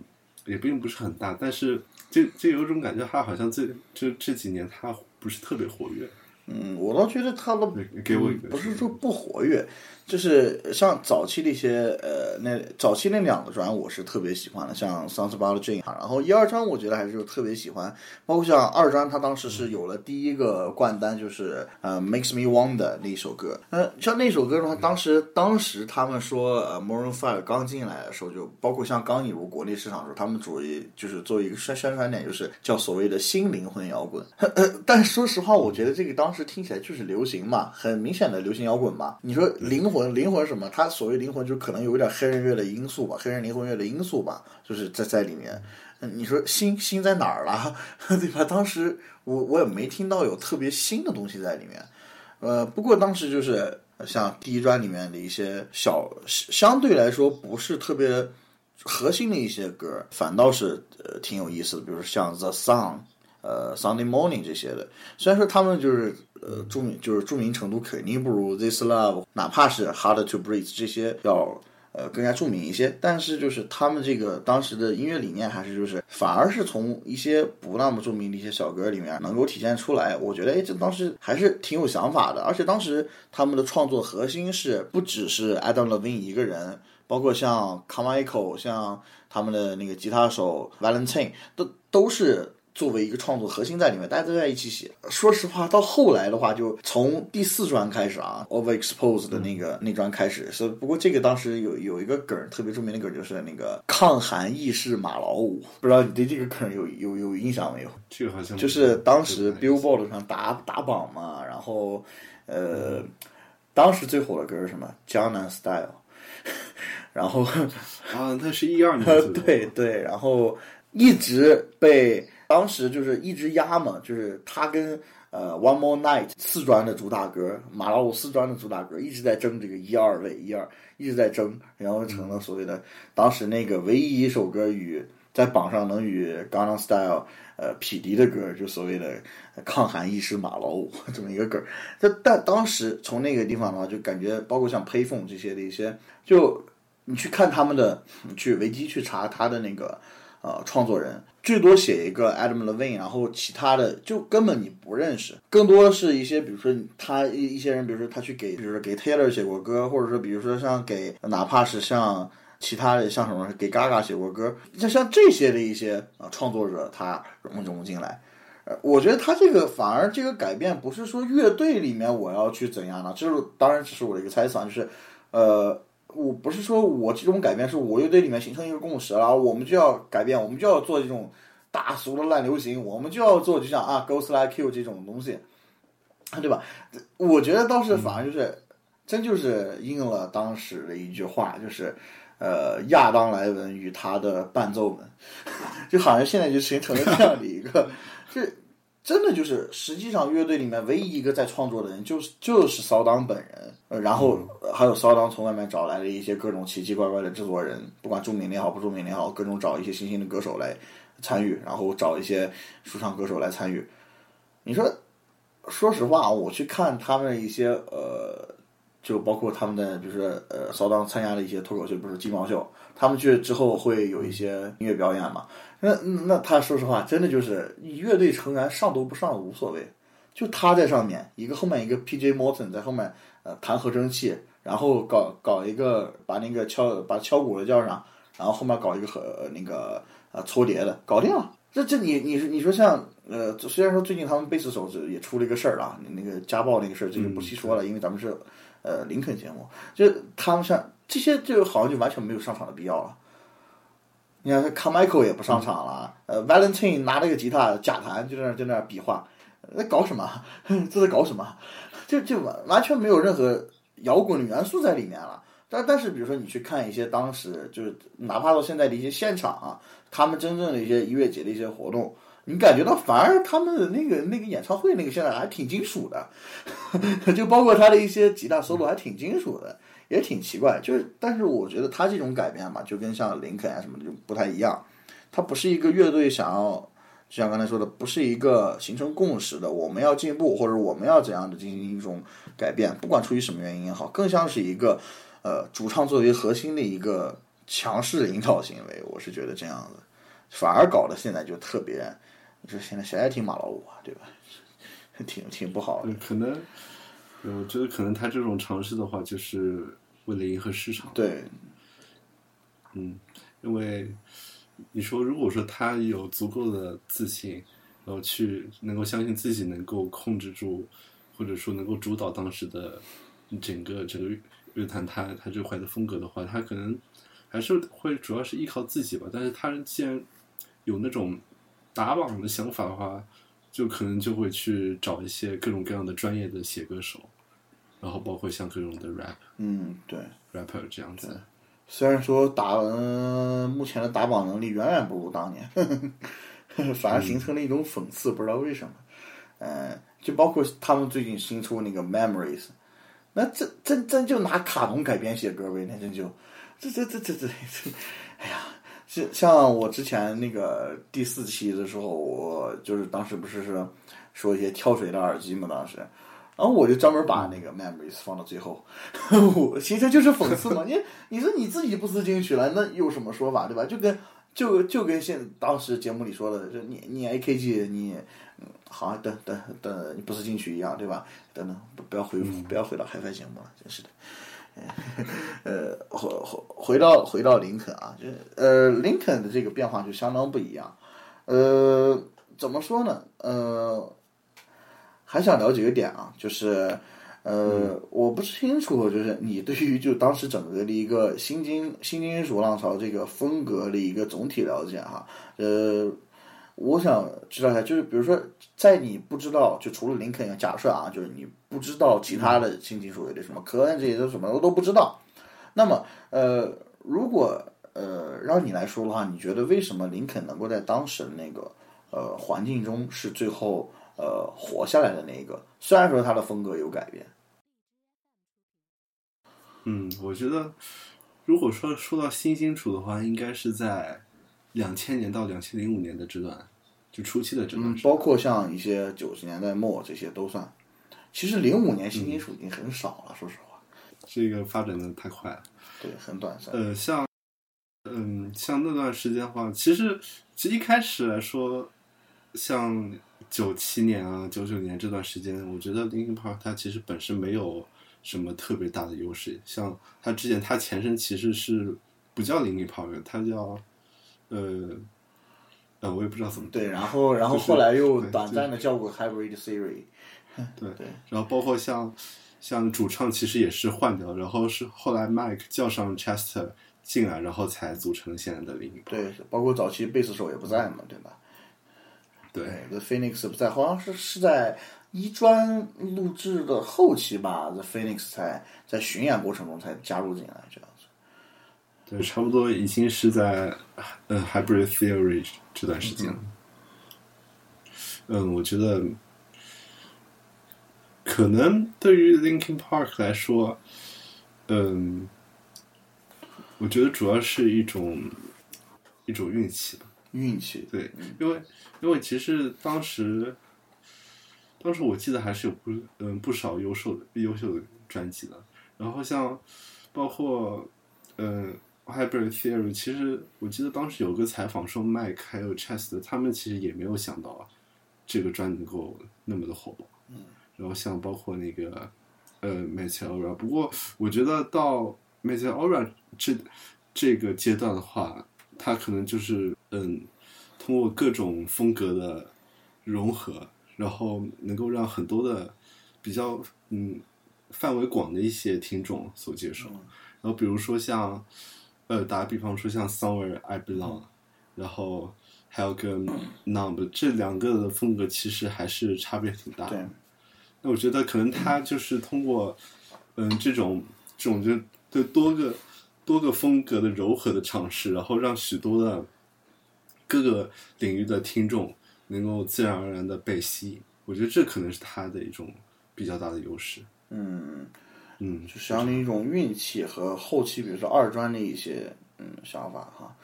也并不是很大，但是就就有种感觉，他好像这这这几年他不是特别活跃。嗯，我倒觉得他的给我不是说不活跃。就是像早期的一些呃，那早期那两个专我是特别喜欢的，像《Songs About Jane》然后一二专我觉得还是特别喜欢，包括像二专，他当时是有了第一个冠单，就是呃《Makes Me Wonder》那一首歌。呃，像那首歌的话，当时当时他们说呃 Maroon Five 刚进来的时候，就包括像刚引入国内市场的时候，他们主意就是做一个宣宣传点，就是叫所谓的新灵魂摇滚。呃，但说实话，我觉得这个当时听起来就是流行嘛，很明显的流行摇滚嘛。你说灵。魂灵魂什么？他所谓灵魂，就可能有点黑人乐的因素吧，黑人灵魂乐的因素吧，就是在在里面。你说新新在哪儿了，对吧？当时我我也没听到有特别新的东西在里面，呃，不过当时就是像第一专里面的一些小，相对来说不是特别核心的一些歌，反倒是呃挺有意思的，比如说像 The Sun。呃，Sunday Morning 这些的，虽然说他们就是呃著名，就是著名程度肯定不如 This Love，哪怕是 Hard to Breathe 这些要呃更加著名一些，但是就是他们这个当时的音乐理念还是就是反而是从一些不那么著名的一些小歌里面能够体现出来。我觉得哎，这当时还是挺有想法的，而且当时他们的创作核心是不只是 Adam Levine 一个人，包括像 Carmichael，像他们的那个吉他手 Valentine 都都是。作为一个创作核心在里面，大家都在一起写。说实话，到后来的话，就从第四专开始啊，Overexposed 的那个那专开始是。不过这个当时有有一个梗特别著名的梗，就是那个抗寒意识马老五。不知道你对这个梗有有有印象没有？这个好像就是当时 Billboard 上打打榜嘛，然后呃，当时最火的歌是什么？江南 Style。然后啊，那是一二年。对对，然后一直被。当时就是一直压嘛，就是他跟呃 One More Night 四专的主打歌，马老五四专的主打歌一直在争这个一二位，一二一直在争，然后成了所谓的当时那个唯一一首歌与在榜上能与 Gangnam Style 呃匹敌的歌，就所谓的抗寒意识马老五这么一个梗。但但当时从那个地方的话，就感觉包括像 Payphone 这些的一些，就你去看他们的，去维基去查他的那个呃创作人。最多写一个 Adam Levine，然后其他的就根本你不认识，更多的是一些比如说他一一些人，比如说他去给，比如说给 Taylor 写过歌，或者说比如说像给哪怕是像其他的像什么给 Gaga 写过歌，就像这些的一些啊创作者，他融融进来。呃，我觉得他这个反而这个改变不是说乐队里面我要去怎样呢，这是当然只是我的一个猜测，就是呃。我不是说我这种改变是我乐队里面形成一个共识了，我们就要改变，我们就要做这种大俗的烂流行，我们就要做就像啊 Ghost Like You 这种东西，对吧？我觉得倒是反而就是，真就是应了当时的一句话，就是呃亚当莱文与他的伴奏们，就好像现在就形成了这样的一个，就。真的就是，实际上乐队里面唯一一个在创作的人，就是就是骚当本人，呃，然后还有骚当从外面找来的一些各种奇奇怪怪的制作人，不管著名的也好，不著名的也好，各种找一些新兴的歌手来参与，然后找一些说唱歌手来参与。你说，说实话，我去看他们一些呃，就包括他们的就是呃骚当参加的一些脱口秀，比如说鸡毛秀，他们去之后会有一些音乐表演嘛。那那他说实话，真的就是乐队成员上都不上无所谓，就他在上面，一个后面一个 P.J. Morton 在后面，呃，弹合成器，然后搞搞一个把那个敲把敲鼓的叫上，然后后面搞一个和那个呃搓碟的，搞定了。这这你你你说像呃，虽然说最近他们贝斯手也出了一个事儿啊，那个家暴那个事儿，这就不细说了，因为咱们是呃林肯节目，就他们像这些就好像就完全没有上场的必要了。你看，Carmichael 也不上场了，呃，Valentine 拿了个吉他假弹，就在那在那比划，在搞什么？这在搞什么？就就完完全没有任何摇滚的元素在里面了。但但是，比如说你去看一些当时，就是哪怕到现在的一些现场啊，他们真正的一些音乐节的一些活动，你感觉到反而他们的那个那个演唱会那个现在还挺金属的，就包括他的一些吉他 solo 还挺金属的。也挺奇怪，就是，但是我觉得他这种改变嘛，就跟像林肯啊什么的就不太一样，他不是一个乐队想要，就像刚才说的，不是一个形成共识的，我们要进步或者我们要怎样的进行一种改变，不管出于什么原因也好，更像是一个，呃，主唱作为核心的一个强势领导行为，我是觉得这样子，反而搞得现在就特别，就现在谁爱听马老五啊，对吧？挺挺不好的，可能。我觉得可能他这种尝试的话，就是为了迎合市场。对，嗯，因为你说，如果说他有足够的自信，然后去能够相信自己能够控制住，或者说能够主导当时的整个整个乐坛，他他这块的风格的话，他可能还是会主要是依靠自己吧。但是他既然有那种打榜的想法的话，就可能就会去找一些各种各样的专业的写歌手。然后包括像各种的 rap，嗯，对，rapper 这样子，虽然说打、呃目前的打榜能力远远不如当年，呵 呵反而形成了一种讽刺，不知道为什么。嗯，就包括他们最近新出那个 Memories，那这真真就拿卡通改编写歌呗，那真就，这这这这这呀，是像我之前那个第四期的时候，我就是当时不是是说一些跳水的耳机嘛，当时。然后我就专门把那个 Memories 放到最后，我其实就是讽刺嘛。你你说你自己不思进取了，那有什么说法对吧？就跟就就跟现当时节目里说的，就你你 AKG 你嗯好等等等你不思进取一样对吧？等等不不要回不要回到海外节目了，真是的。呃，回回回到回到林肯啊，就是呃林肯的这个变化就相当不一样。呃，怎么说呢？呃。还想了解一个点啊，就是，呃，我不清楚，就是你对于就当时整个的一个新金新金属浪潮这个风格的一个总体了解哈，呃，我想知道一下，就是比如说，在你不知道，就除了林肯，假设啊，就是你不知道其他的新金属乐队，什么科恩这些都什么都都不知道，那么，呃，如果呃让你来说的话，你觉得为什么林肯能够在当时的那个呃环境中是最后？呃，活下来的那一个，虽然说他的风格有改变，嗯，我觉得如果说说到新金属的话，应该是在两千年到两千零五年的这段，就初期的这段嗯，包括像一些九十年代末这些都算。其实零五年新金属已经很少了，说实话，这个发展的太快了。对，很短暂。呃，像，嗯，像那段时间的话，其实其实一开始来说，像九七年啊、九九年这段时间，我觉得 Linkin Park 它其实本身没有什么特别大的优势。像它之前，它前身其实是不叫 Linkin Park，它叫，呃，呃，我也不知道怎么对，然后然后后来又短暂的叫过 Hybrid Theory，对对，然后包括像像主唱其实也是换掉，然后是后来 Mike 叫上 Chester 进来，然后才组成现在的 Linkin Park。对，包括早期贝斯手也不在嘛，对吧？对对，The Phoenix 不在，好像是是在一专录制的后期吧，The Phoenix 才在巡演过程中才加入进来这样子。对，差不多已经是在呃 Hybrid Theory 这段时间了。嗯，我觉得可能对于 Linkin Park 来说，嗯，我觉得主要是一种一种运气吧。运气，对，因为因为其实当时，当时我记得还是有不嗯不少优秀的优秀的专辑的，然后像包括嗯 Hybrid Theory，其实我记得当时有个采访说，Mike 还有 Chester 他们其实也没有想到这个专辑能够那么的火爆，嗯，然后像包括那个呃 m a t e o r a 不过我觉得到 m a t e o r a 这这个阶段的话，它可能就是嗯，通过各种风格的融合，然后能够让很多的比较嗯范围广的一些听众所接受。然后比如说像呃，打个比方说像 Somewhere I Belong，然后还有跟 Numb 这两个的风格其实还是差别挺大那我觉得可能他就是通过，嗯，这种这种就对多个多个风格的柔和的尝试，然后让许多的各个领域的听众能够自然而然的被吸引。我觉得这可能是他的一种比较大的优势。嗯，嗯，就相当于一种运气和后期，比如说二专的一些嗯想法哈。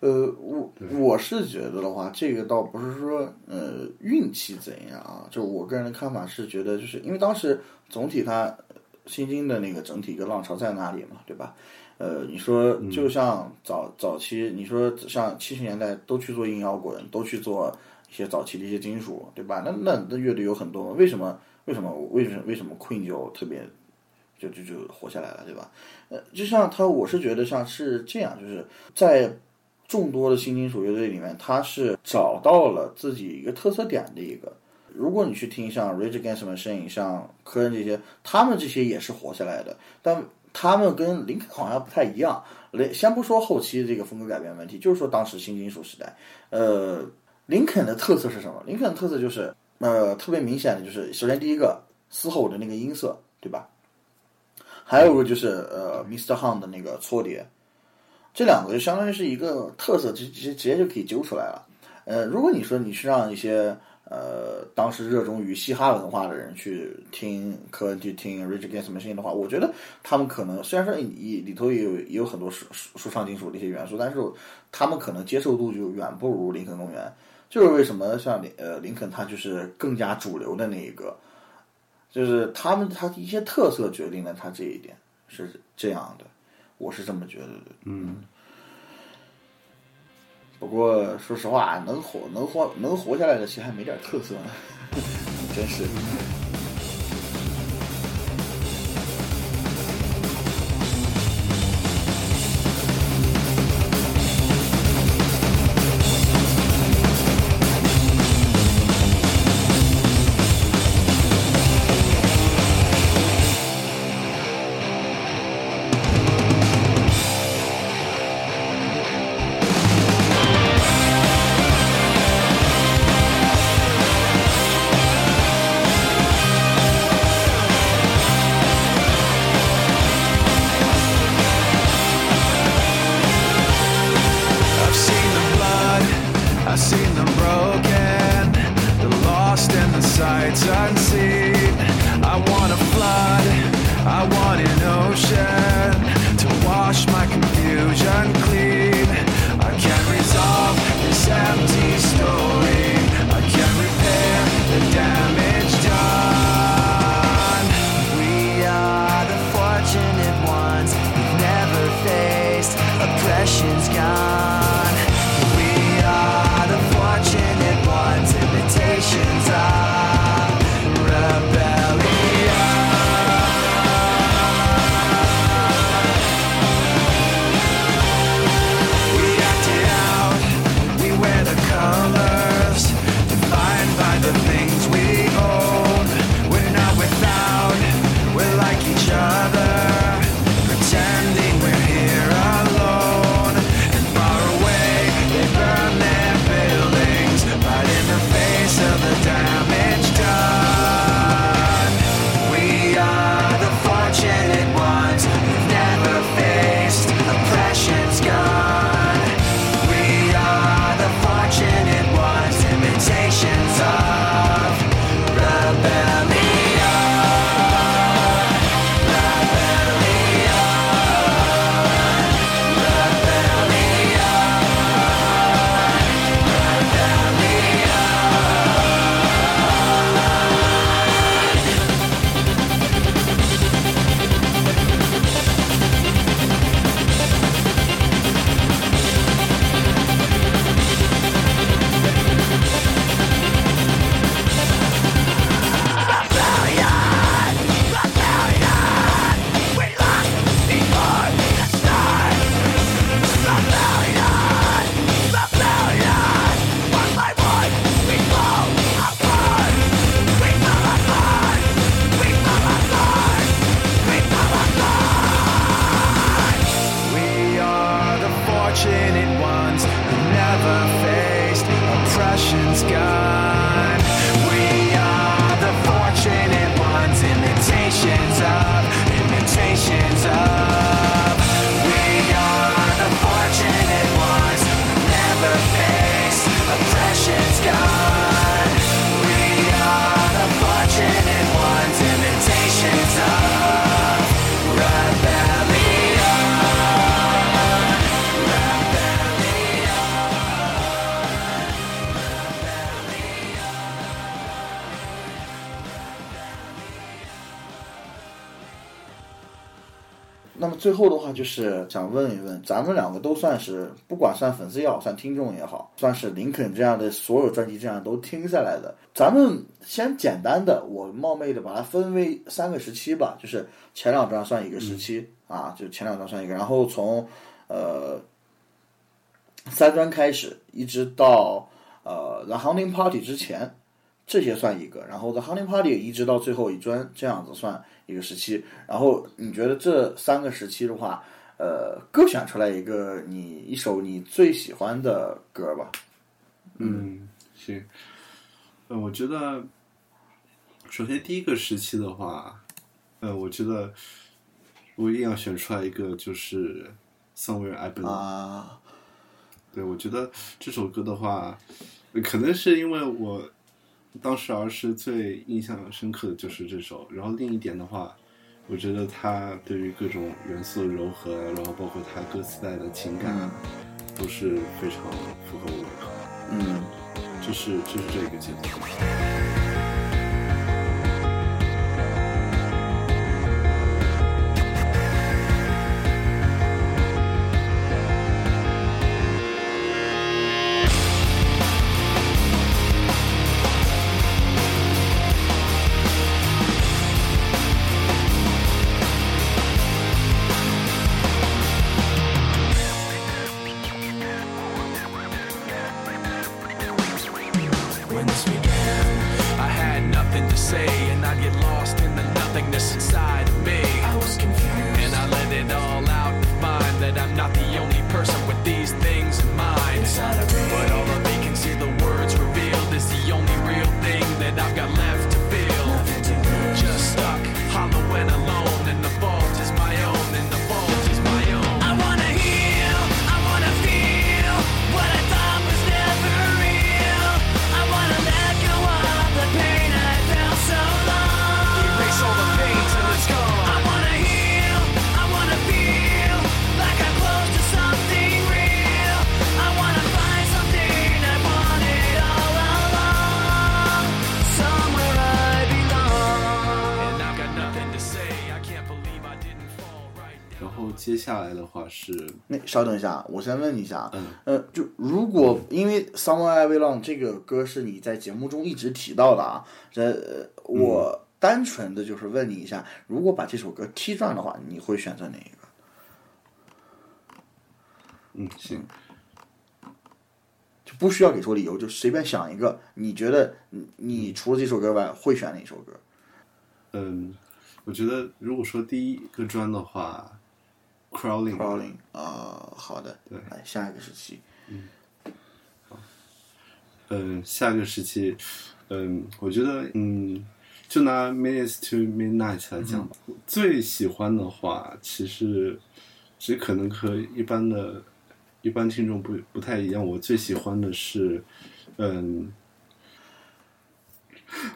呃，我我是觉得的话，这个倒不是说呃运气怎样啊，就我个人的看法是觉得，就是因为当时总体它呃新兴的那个整体一个浪潮在那里嘛，对吧？呃，你说就像早早期，你说像七十年代都去做硬摇滚，都去做一些早期的一些金属，对吧？那那那乐队有很多，为什么为什么为什么为什么 Queen 就特别就就就活下来了，对吧？呃，就像他，我是觉得像是这样，就是在众多的新金属乐队里面，他是找到了自己一个特色点的一个。如果你去听像 Rage Against the Machine、像科恩这些，他们这些也是活下来的，但他们跟林肯好像不太一样。雷先不说后期这个风格改变问题，就是说当时新金属时代，呃，林肯的特色是什么？林肯的特色就是呃特别明显的就是，首先第一个嘶吼的那个音色，对吧？还有个就是呃，Mr. Han 的那个错叠，这两个就相当于是一个特色，直直接直接就可以揪出来了。呃，如果你说你是让一些呃当时热衷于嘻哈文化的人去听科恩去听 Rage Against the Machine 的话，我觉得他们可能虽然说里里头也有也有很多说说说唱金属的一些元素，但是他们可能接受度就远不如林肯公园。就是为什么像林呃林肯他就是更加主流的那一个，就是他们他的一些特色决定了他这一点是这样的，我是这么觉得的。嗯，不过说实话，能活能活能活下来的，其实还没点特色呢，真是。就是想问一问，咱们两个都算是，不管算粉丝也好，算听众也好，算是林肯这样的所有专辑这样都听下来的。咱们先简单的，我冒昧的把它分为三个时期吧，就是前两张算一个时期、啊，就前两张算一个，然后从呃三专开始，一直到呃 The Hunting Party 之前，这些算一个，然后 The Hunting Party 一直到最后一专这样子算一个时期。然后你觉得这三个时期的话，呃，各选出来一个你一首你最喜欢的歌吧？嗯，行。呃，我觉得，首先第一个时期的话，呃，我觉得我一定要选出来一个，就是 Somewhere I Belong。啊，对，我觉得这首歌的话，可能是因为我当时儿时最印象深刻的就是这首，然后另一点的话，我觉得它对于各种元素的柔和，然后包括它歌词带的情感，嗯都是非常符合我胃口。嗯，这是这是这个阶段。那稍等一下，我先问你一下，嗯呃，就如果因为《Somewhere I Belong》这个歌是你在节目中一直提到的啊，这、呃我单纯的就是问你一下，如果把这首歌踢转的话，你会选择哪一个？嗯，行，就不需要给出理由，就随便想一个，你觉得你你除了这首歌外会选哪首歌？嗯，我觉得如果说第一个专的话，Crawling，Crawling 啊、好的，对。来下一个时期，嗯，嗯下一个时期，嗯，我觉得，嗯，就拿 Minutes to Midnight 来讲吧，最喜欢的话，其实其实可能和一般的一般听众不不太一样。我最喜欢的是，嗯，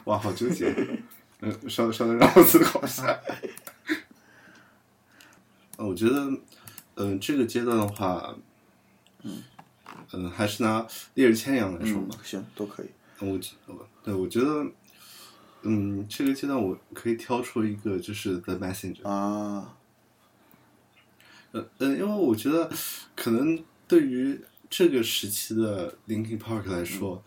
哇，好纠结。嗯，稍稍等，让我思考一下。呃，我觉得，嗯、这个阶段的话，嗯、还是拿《烈日千阳》来说嗯吧。，行，都可以。我觉对我觉得，嗯，这个阶段我可以挑出一个，就是《The Messenger》。啊，呃呃，因为我觉得，可能对于这个时期的 Linkin Park 来说，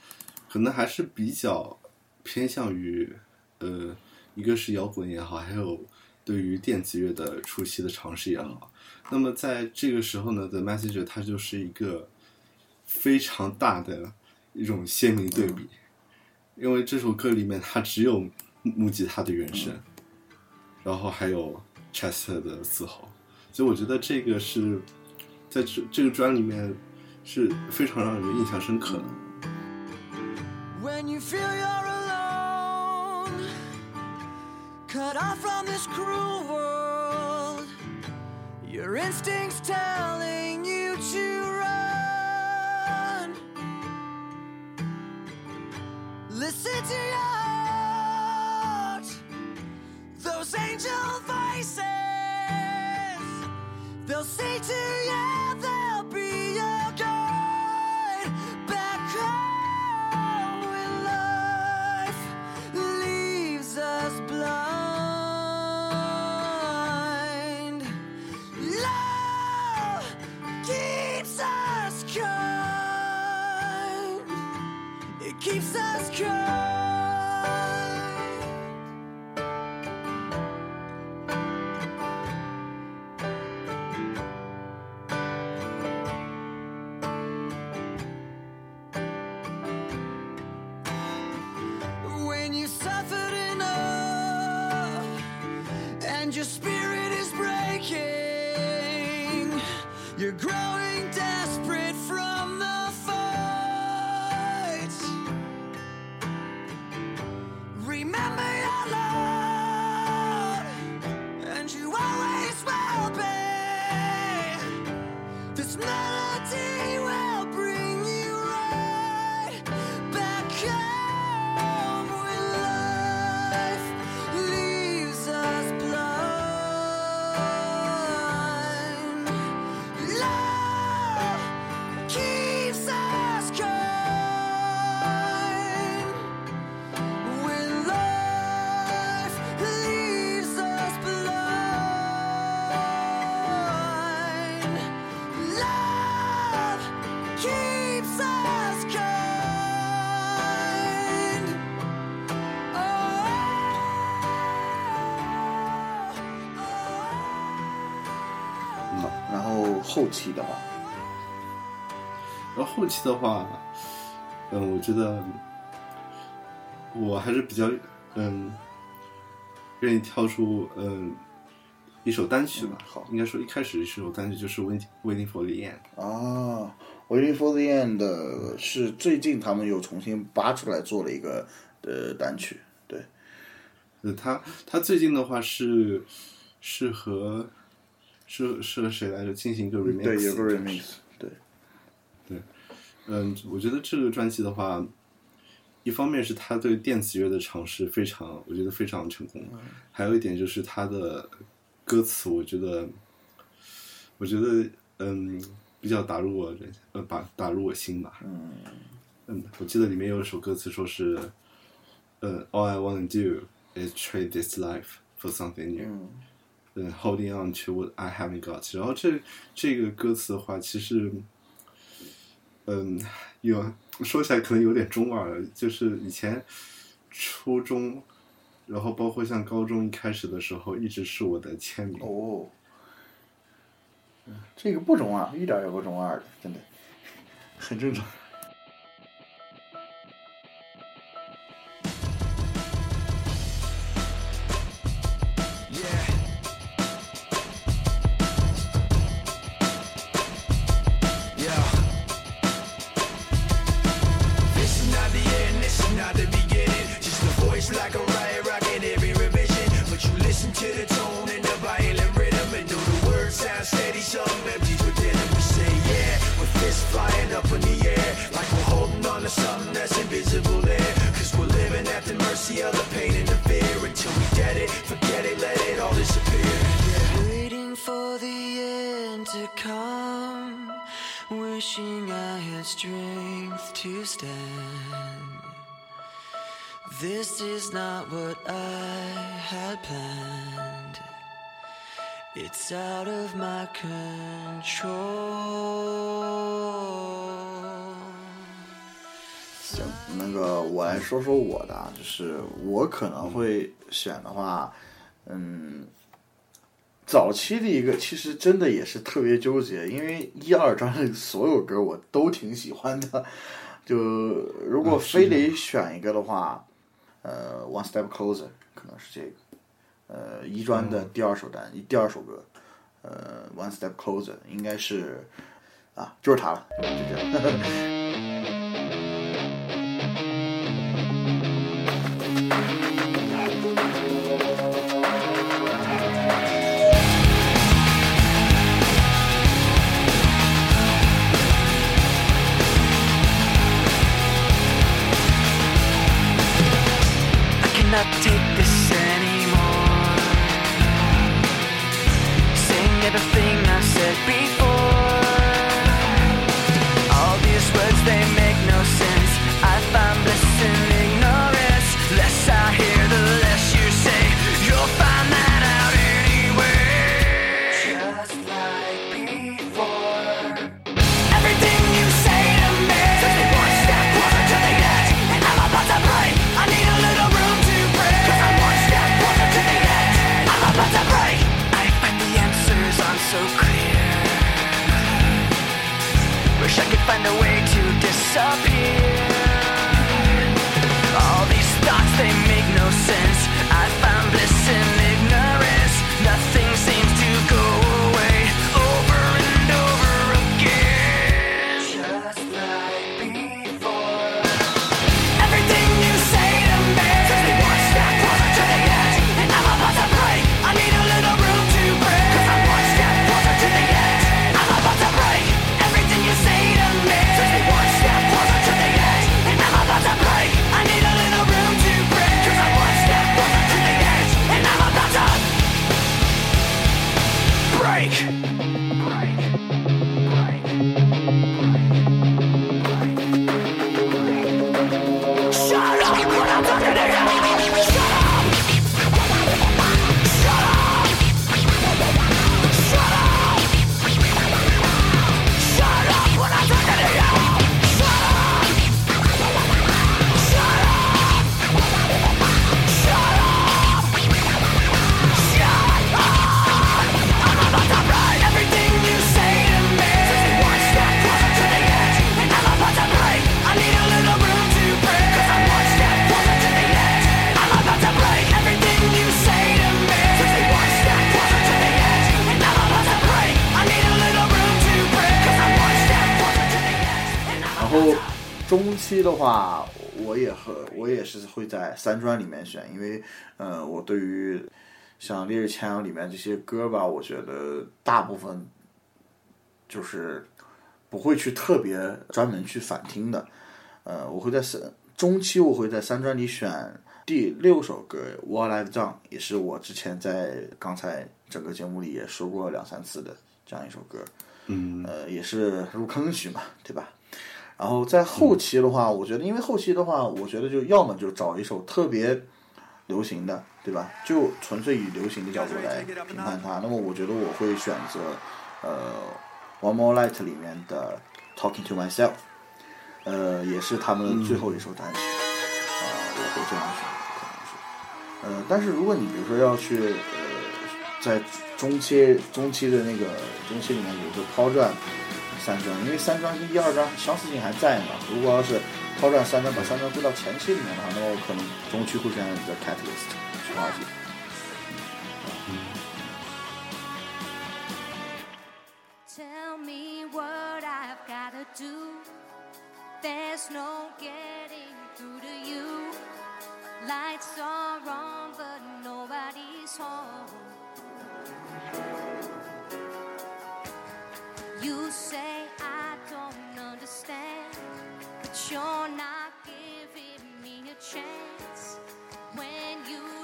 可能还是比较偏向于，呃，一个是摇滚也好，还有对于电子乐的初期的尝试也好。那么在这个时候呢，《The Messenger》它就是一个非常大的一种鲜明对比，因为这首歌里面它只有木吉他的原声，然后还有 Chester 的嘶吼。所以我觉得这个是在这这个专里面是非常让人印象深刻的。When you feel you're alone, cut off from this cruel world, your instincts telling you to run. Listen to your heart, those angel voices. They'll say to you, 后后期的话，然后后期的话，嗯，我觉得我还是比较嗯愿意挑出嗯一首单曲吧。嗯好应该说一开始一首单曲就是《Waiting Waiting for the End》。啊，《Waiting for the End》是最近他们又重新扒出来做了一个呃单曲，对，呃，他他最近的话是是和是是和谁来着进行一个 remix？对，有个 remix，对，嗯，我觉得这个专辑的话，一方面是他对电子乐的尝试非常，我觉得非常成功，还有一点就是他的歌词，我觉得，我觉得嗯比较打入我人呃把打入我心吧。嗯嗯，我记得里面有一首歌词说是，呃，All I wanna do is trade this life for something new。嗯嗯，holding on to what I haven't got。然后这这个歌词的话，其实，嗯，有说起来可能有点中二，就是以前初中，然后包括像高中一开始的时候，一直是我的签名。哦，嗯这个不中二，一点儿也不中二的，真的，很正常。wishing I had strength to stand. This is not what I had planned. It's out of my control. 行，那个我来说说我的啊，就是我可能会选的话，嗯， 早期的一个其实真的也是特别纠结，因为一二专的所有歌我都挺喜欢的，就如果非得选一个的话，呃，One Step Closer 可能是这个，呃，一专的第二首单，第二首歌，呃，One Step Closer 应该是啊，就是它了，就这样。的话，我也和我也是会在三专里面选，因为呃，我对于像《烈日千阳》里面这些歌吧，我觉得大部分就是不会去特别专门去反听的。呃，我会在三中期，我会在三专里选第六首歌《What I've Done》，也是我之前在刚才整个节目里也说过两三次的这样一首歌。嗯呃，也是入坑曲嘛，对吧？然后在后期的话，我觉得，因为后期的话，我觉得就要么就找一首特别流行的，对吧？就纯粹以流行的角度来评判它。那么，我觉得我会选择呃《One More Light》里面的《Talking to Myself》，呃，也是他们最后一首单曲啊、我会这样选，可能是。呃，但是如果你比如说要去呃，在中期中期的那个中期里面，比如说抛转三张，因为三张跟一二张相似性还在嘛。如果要是抛转三张，把三张归到前期里面的话，那么我可能中区会选一个 Catalyst 去化解。You. Say I don't understand, but you're not giving me a chance. When you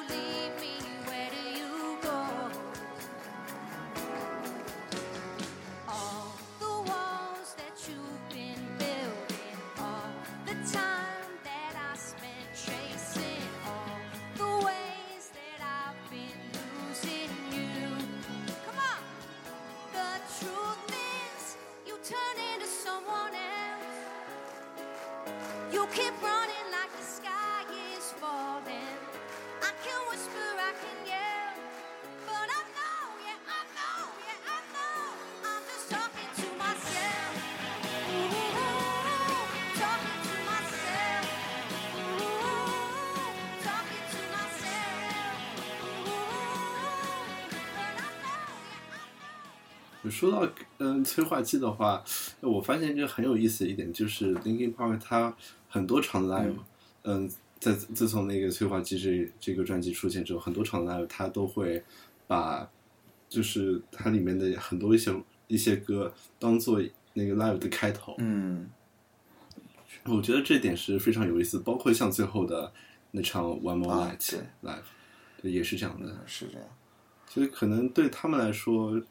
someone else. You keep running like the sky is falling. I can whisper, I can yell. But I know, yeah, I know, yeah, I know. I'm just talking to myself. Ooh, talking to myself. Ooh, talking to myself. Ooh, but I know, yeah, I know. 说到嗯催化剂的话，我发现一个很有意思的一点就是 Linkin Park 它很多场 live，嗯，在自从那个催化剂这这个专辑出现之后，很多场 live 它都会把就是它里面的很多一些一些歌当做那个 live 的开头，嗯我觉得这点是非常有意思，包括像最后的那场 One More 啊 Night、对 live，对，也是这样的。是这样。所以可能对他们来说，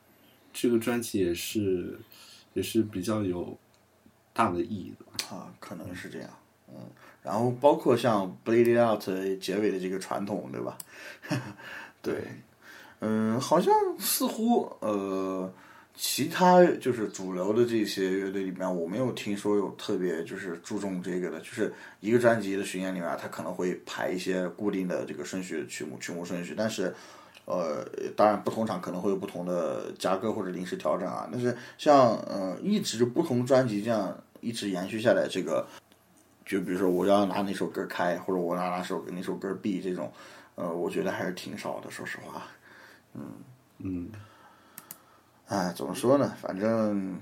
这个专辑也是也是比较有大的意义的。啊，可能是这样，嗯，然后包括像《Bleed It Out》结尾的这个传统，对吧？对，嗯，好像似乎呃，其他就是主流的这些乐队里面，我没有听说有特别就是注重这个的，就是一个专辑的巡演里面，它可能会排一些固定的这个顺序曲目曲目顺序，但是。呃，当然不同场可能会有不同的加歌或者临时调整啊，但是像呃一直不同专辑这样一直延续下来，这个就比如说我要拿哪首歌开，或者我拿哪首哪首歌闭这种，呃，我觉得还是挺少的，说实话。嗯嗯，哎，怎么说呢？反正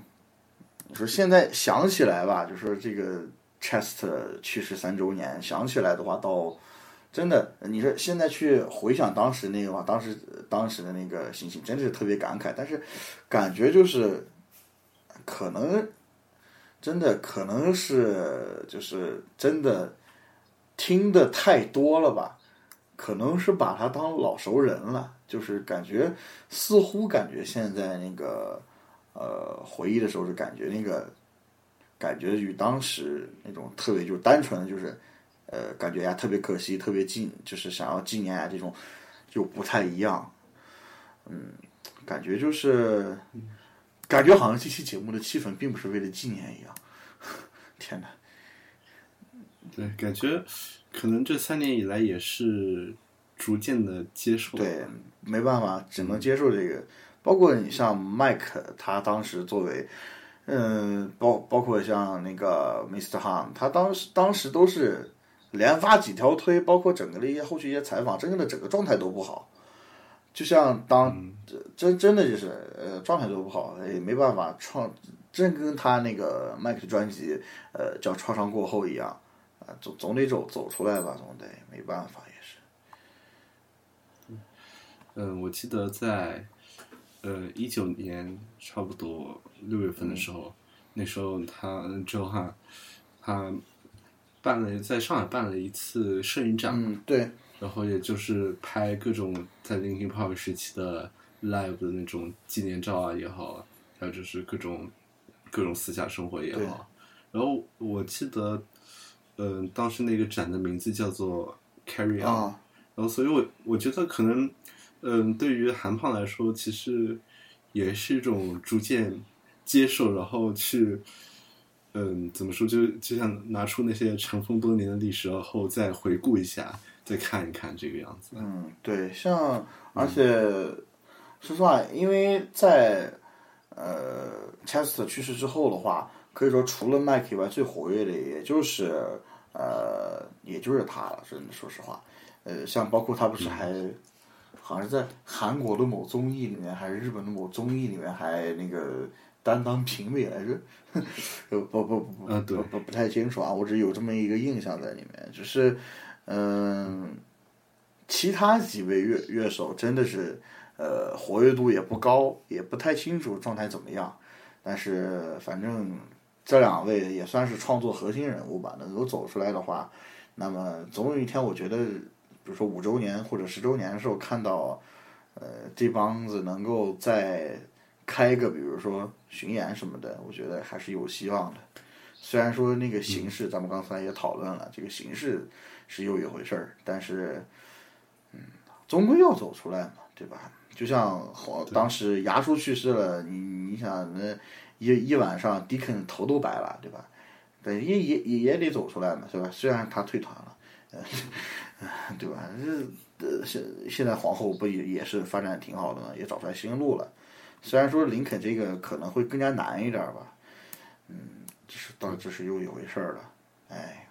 你说现在想起来吧，就说这个 Chest 去世三周年，想起来的话，倒真的，你说现在去回想当时那个话，当时当时的那个心情，真的是特别感慨。但是感觉就是可能真的可能是就是真的听的太多了吧，可能是把他当老熟人了，就是感觉似乎感觉现在那个呃回忆的时候，是感觉那个感觉与当时那种特别就是单纯的就是呃感觉呀特别可惜，特别纪就是想要纪念啊这种就不太一样，嗯，感觉就是感觉好像这期节目的气氛并不是为了纪念一样，天哪！对，感觉可能这三年以来也是逐渐的接受。对，没办法，只能接受这个。包括你像麦克，他当时作为，嗯，包包括像那个 Mr. Han，他当时当时都是连发几条推，包括整个的一些后续一些采访，真正的整个状态都不好。就像当真真的就是呃状态都不好，也没办法创真跟他那个麦克的专辑，呃，叫《创伤过后》一样，啊、总总得走走出来吧，总得没办法也是。嗯，我记得在呃一九年差不多六月份的时候，那时候他周汉他办了在上海办了一次摄影展，嗯，对，然后也就是拍各种在 Linkin Park 时期的 live 的那种纪念照啊也好，还有就是各种各种私下生活也好。然后我记得，嗯、当时那个展的名字叫做 Carry On，、啊，然后所以我我觉得可能，嗯、对于韩胖来说，其实也是一种逐渐接受，然后去。嗯，怎么说？就就像拿出那些尘封多年的历史，然后再回顾一下，再看一看这个样子。嗯，对，像而且说实话，因为在呃 Chester 去世之后的话，可以说除了 Mike 以外，最活跃的也就是呃，也就是他了。真的，说实话，呃，像包括他不是还。好像是在韩国的某综艺里面，还是日本的某综艺里面，还那个担当评委来着，呃不不不不不不不太清楚啊，我只有这么一个印象在里面，只是嗯、其他几位乐乐手真的是呃活跃度也不高，也不太清楚状态怎么样，但是反正这两位也算是创作核心人物吧，能够走出来的话，那么总有一天我觉得，比如说五周年或者十周年的时候看到，呃这帮子能够再开个比如说巡演什么的，我觉得还是有希望的。虽然说那个形式，咱们刚才也讨论了，这个形式是又一回事儿，但是，嗯，终归要走出来嘛，对吧？就像好当时牙叔去世了，你你想那一一晚上，迪肯头都白了，对吧？对，也也也也得走出来嘛，是吧？虽然他退团了，呃，对吧？这呃现现在皇后不也也是发展挺好的嘛，也找出来新路了。虽然说林肯这个可能会更加难一点儿吧，嗯，这是到这是又一回事儿了，哎。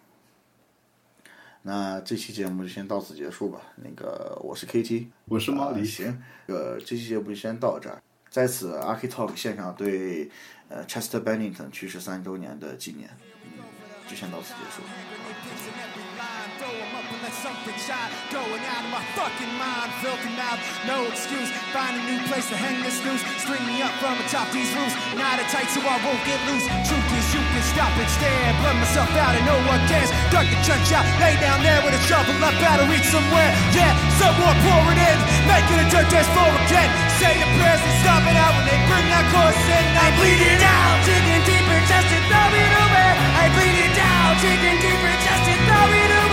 那这期节目就先到此结束吧。那个我是 KT，我是猫狸，呃行，呃，这期节目就先到这儿。在此 Archi Talk 现场对呃 Chester Bennington 去世三周年的纪念，嗯，就先到此结束。Something shine. Going out of my fucking mind. Filthy mouth, no excuse. Find a new place to hang this noose. String me up from atop these roofs. Knot it tight so I won't get loose. Truth is, you can stop and stare. Blood myself out and no one cares. Duck the trench out. Lay down there with a shovel. I better reach somewhere. Yeah, someone pour it in. Making a dirt dance floor again. Say your prayers and stop it out when they bring that chorus in. I bleed it out. Digging deeper just to throw it away. I bleed it down. Digging deeper just to throw it away.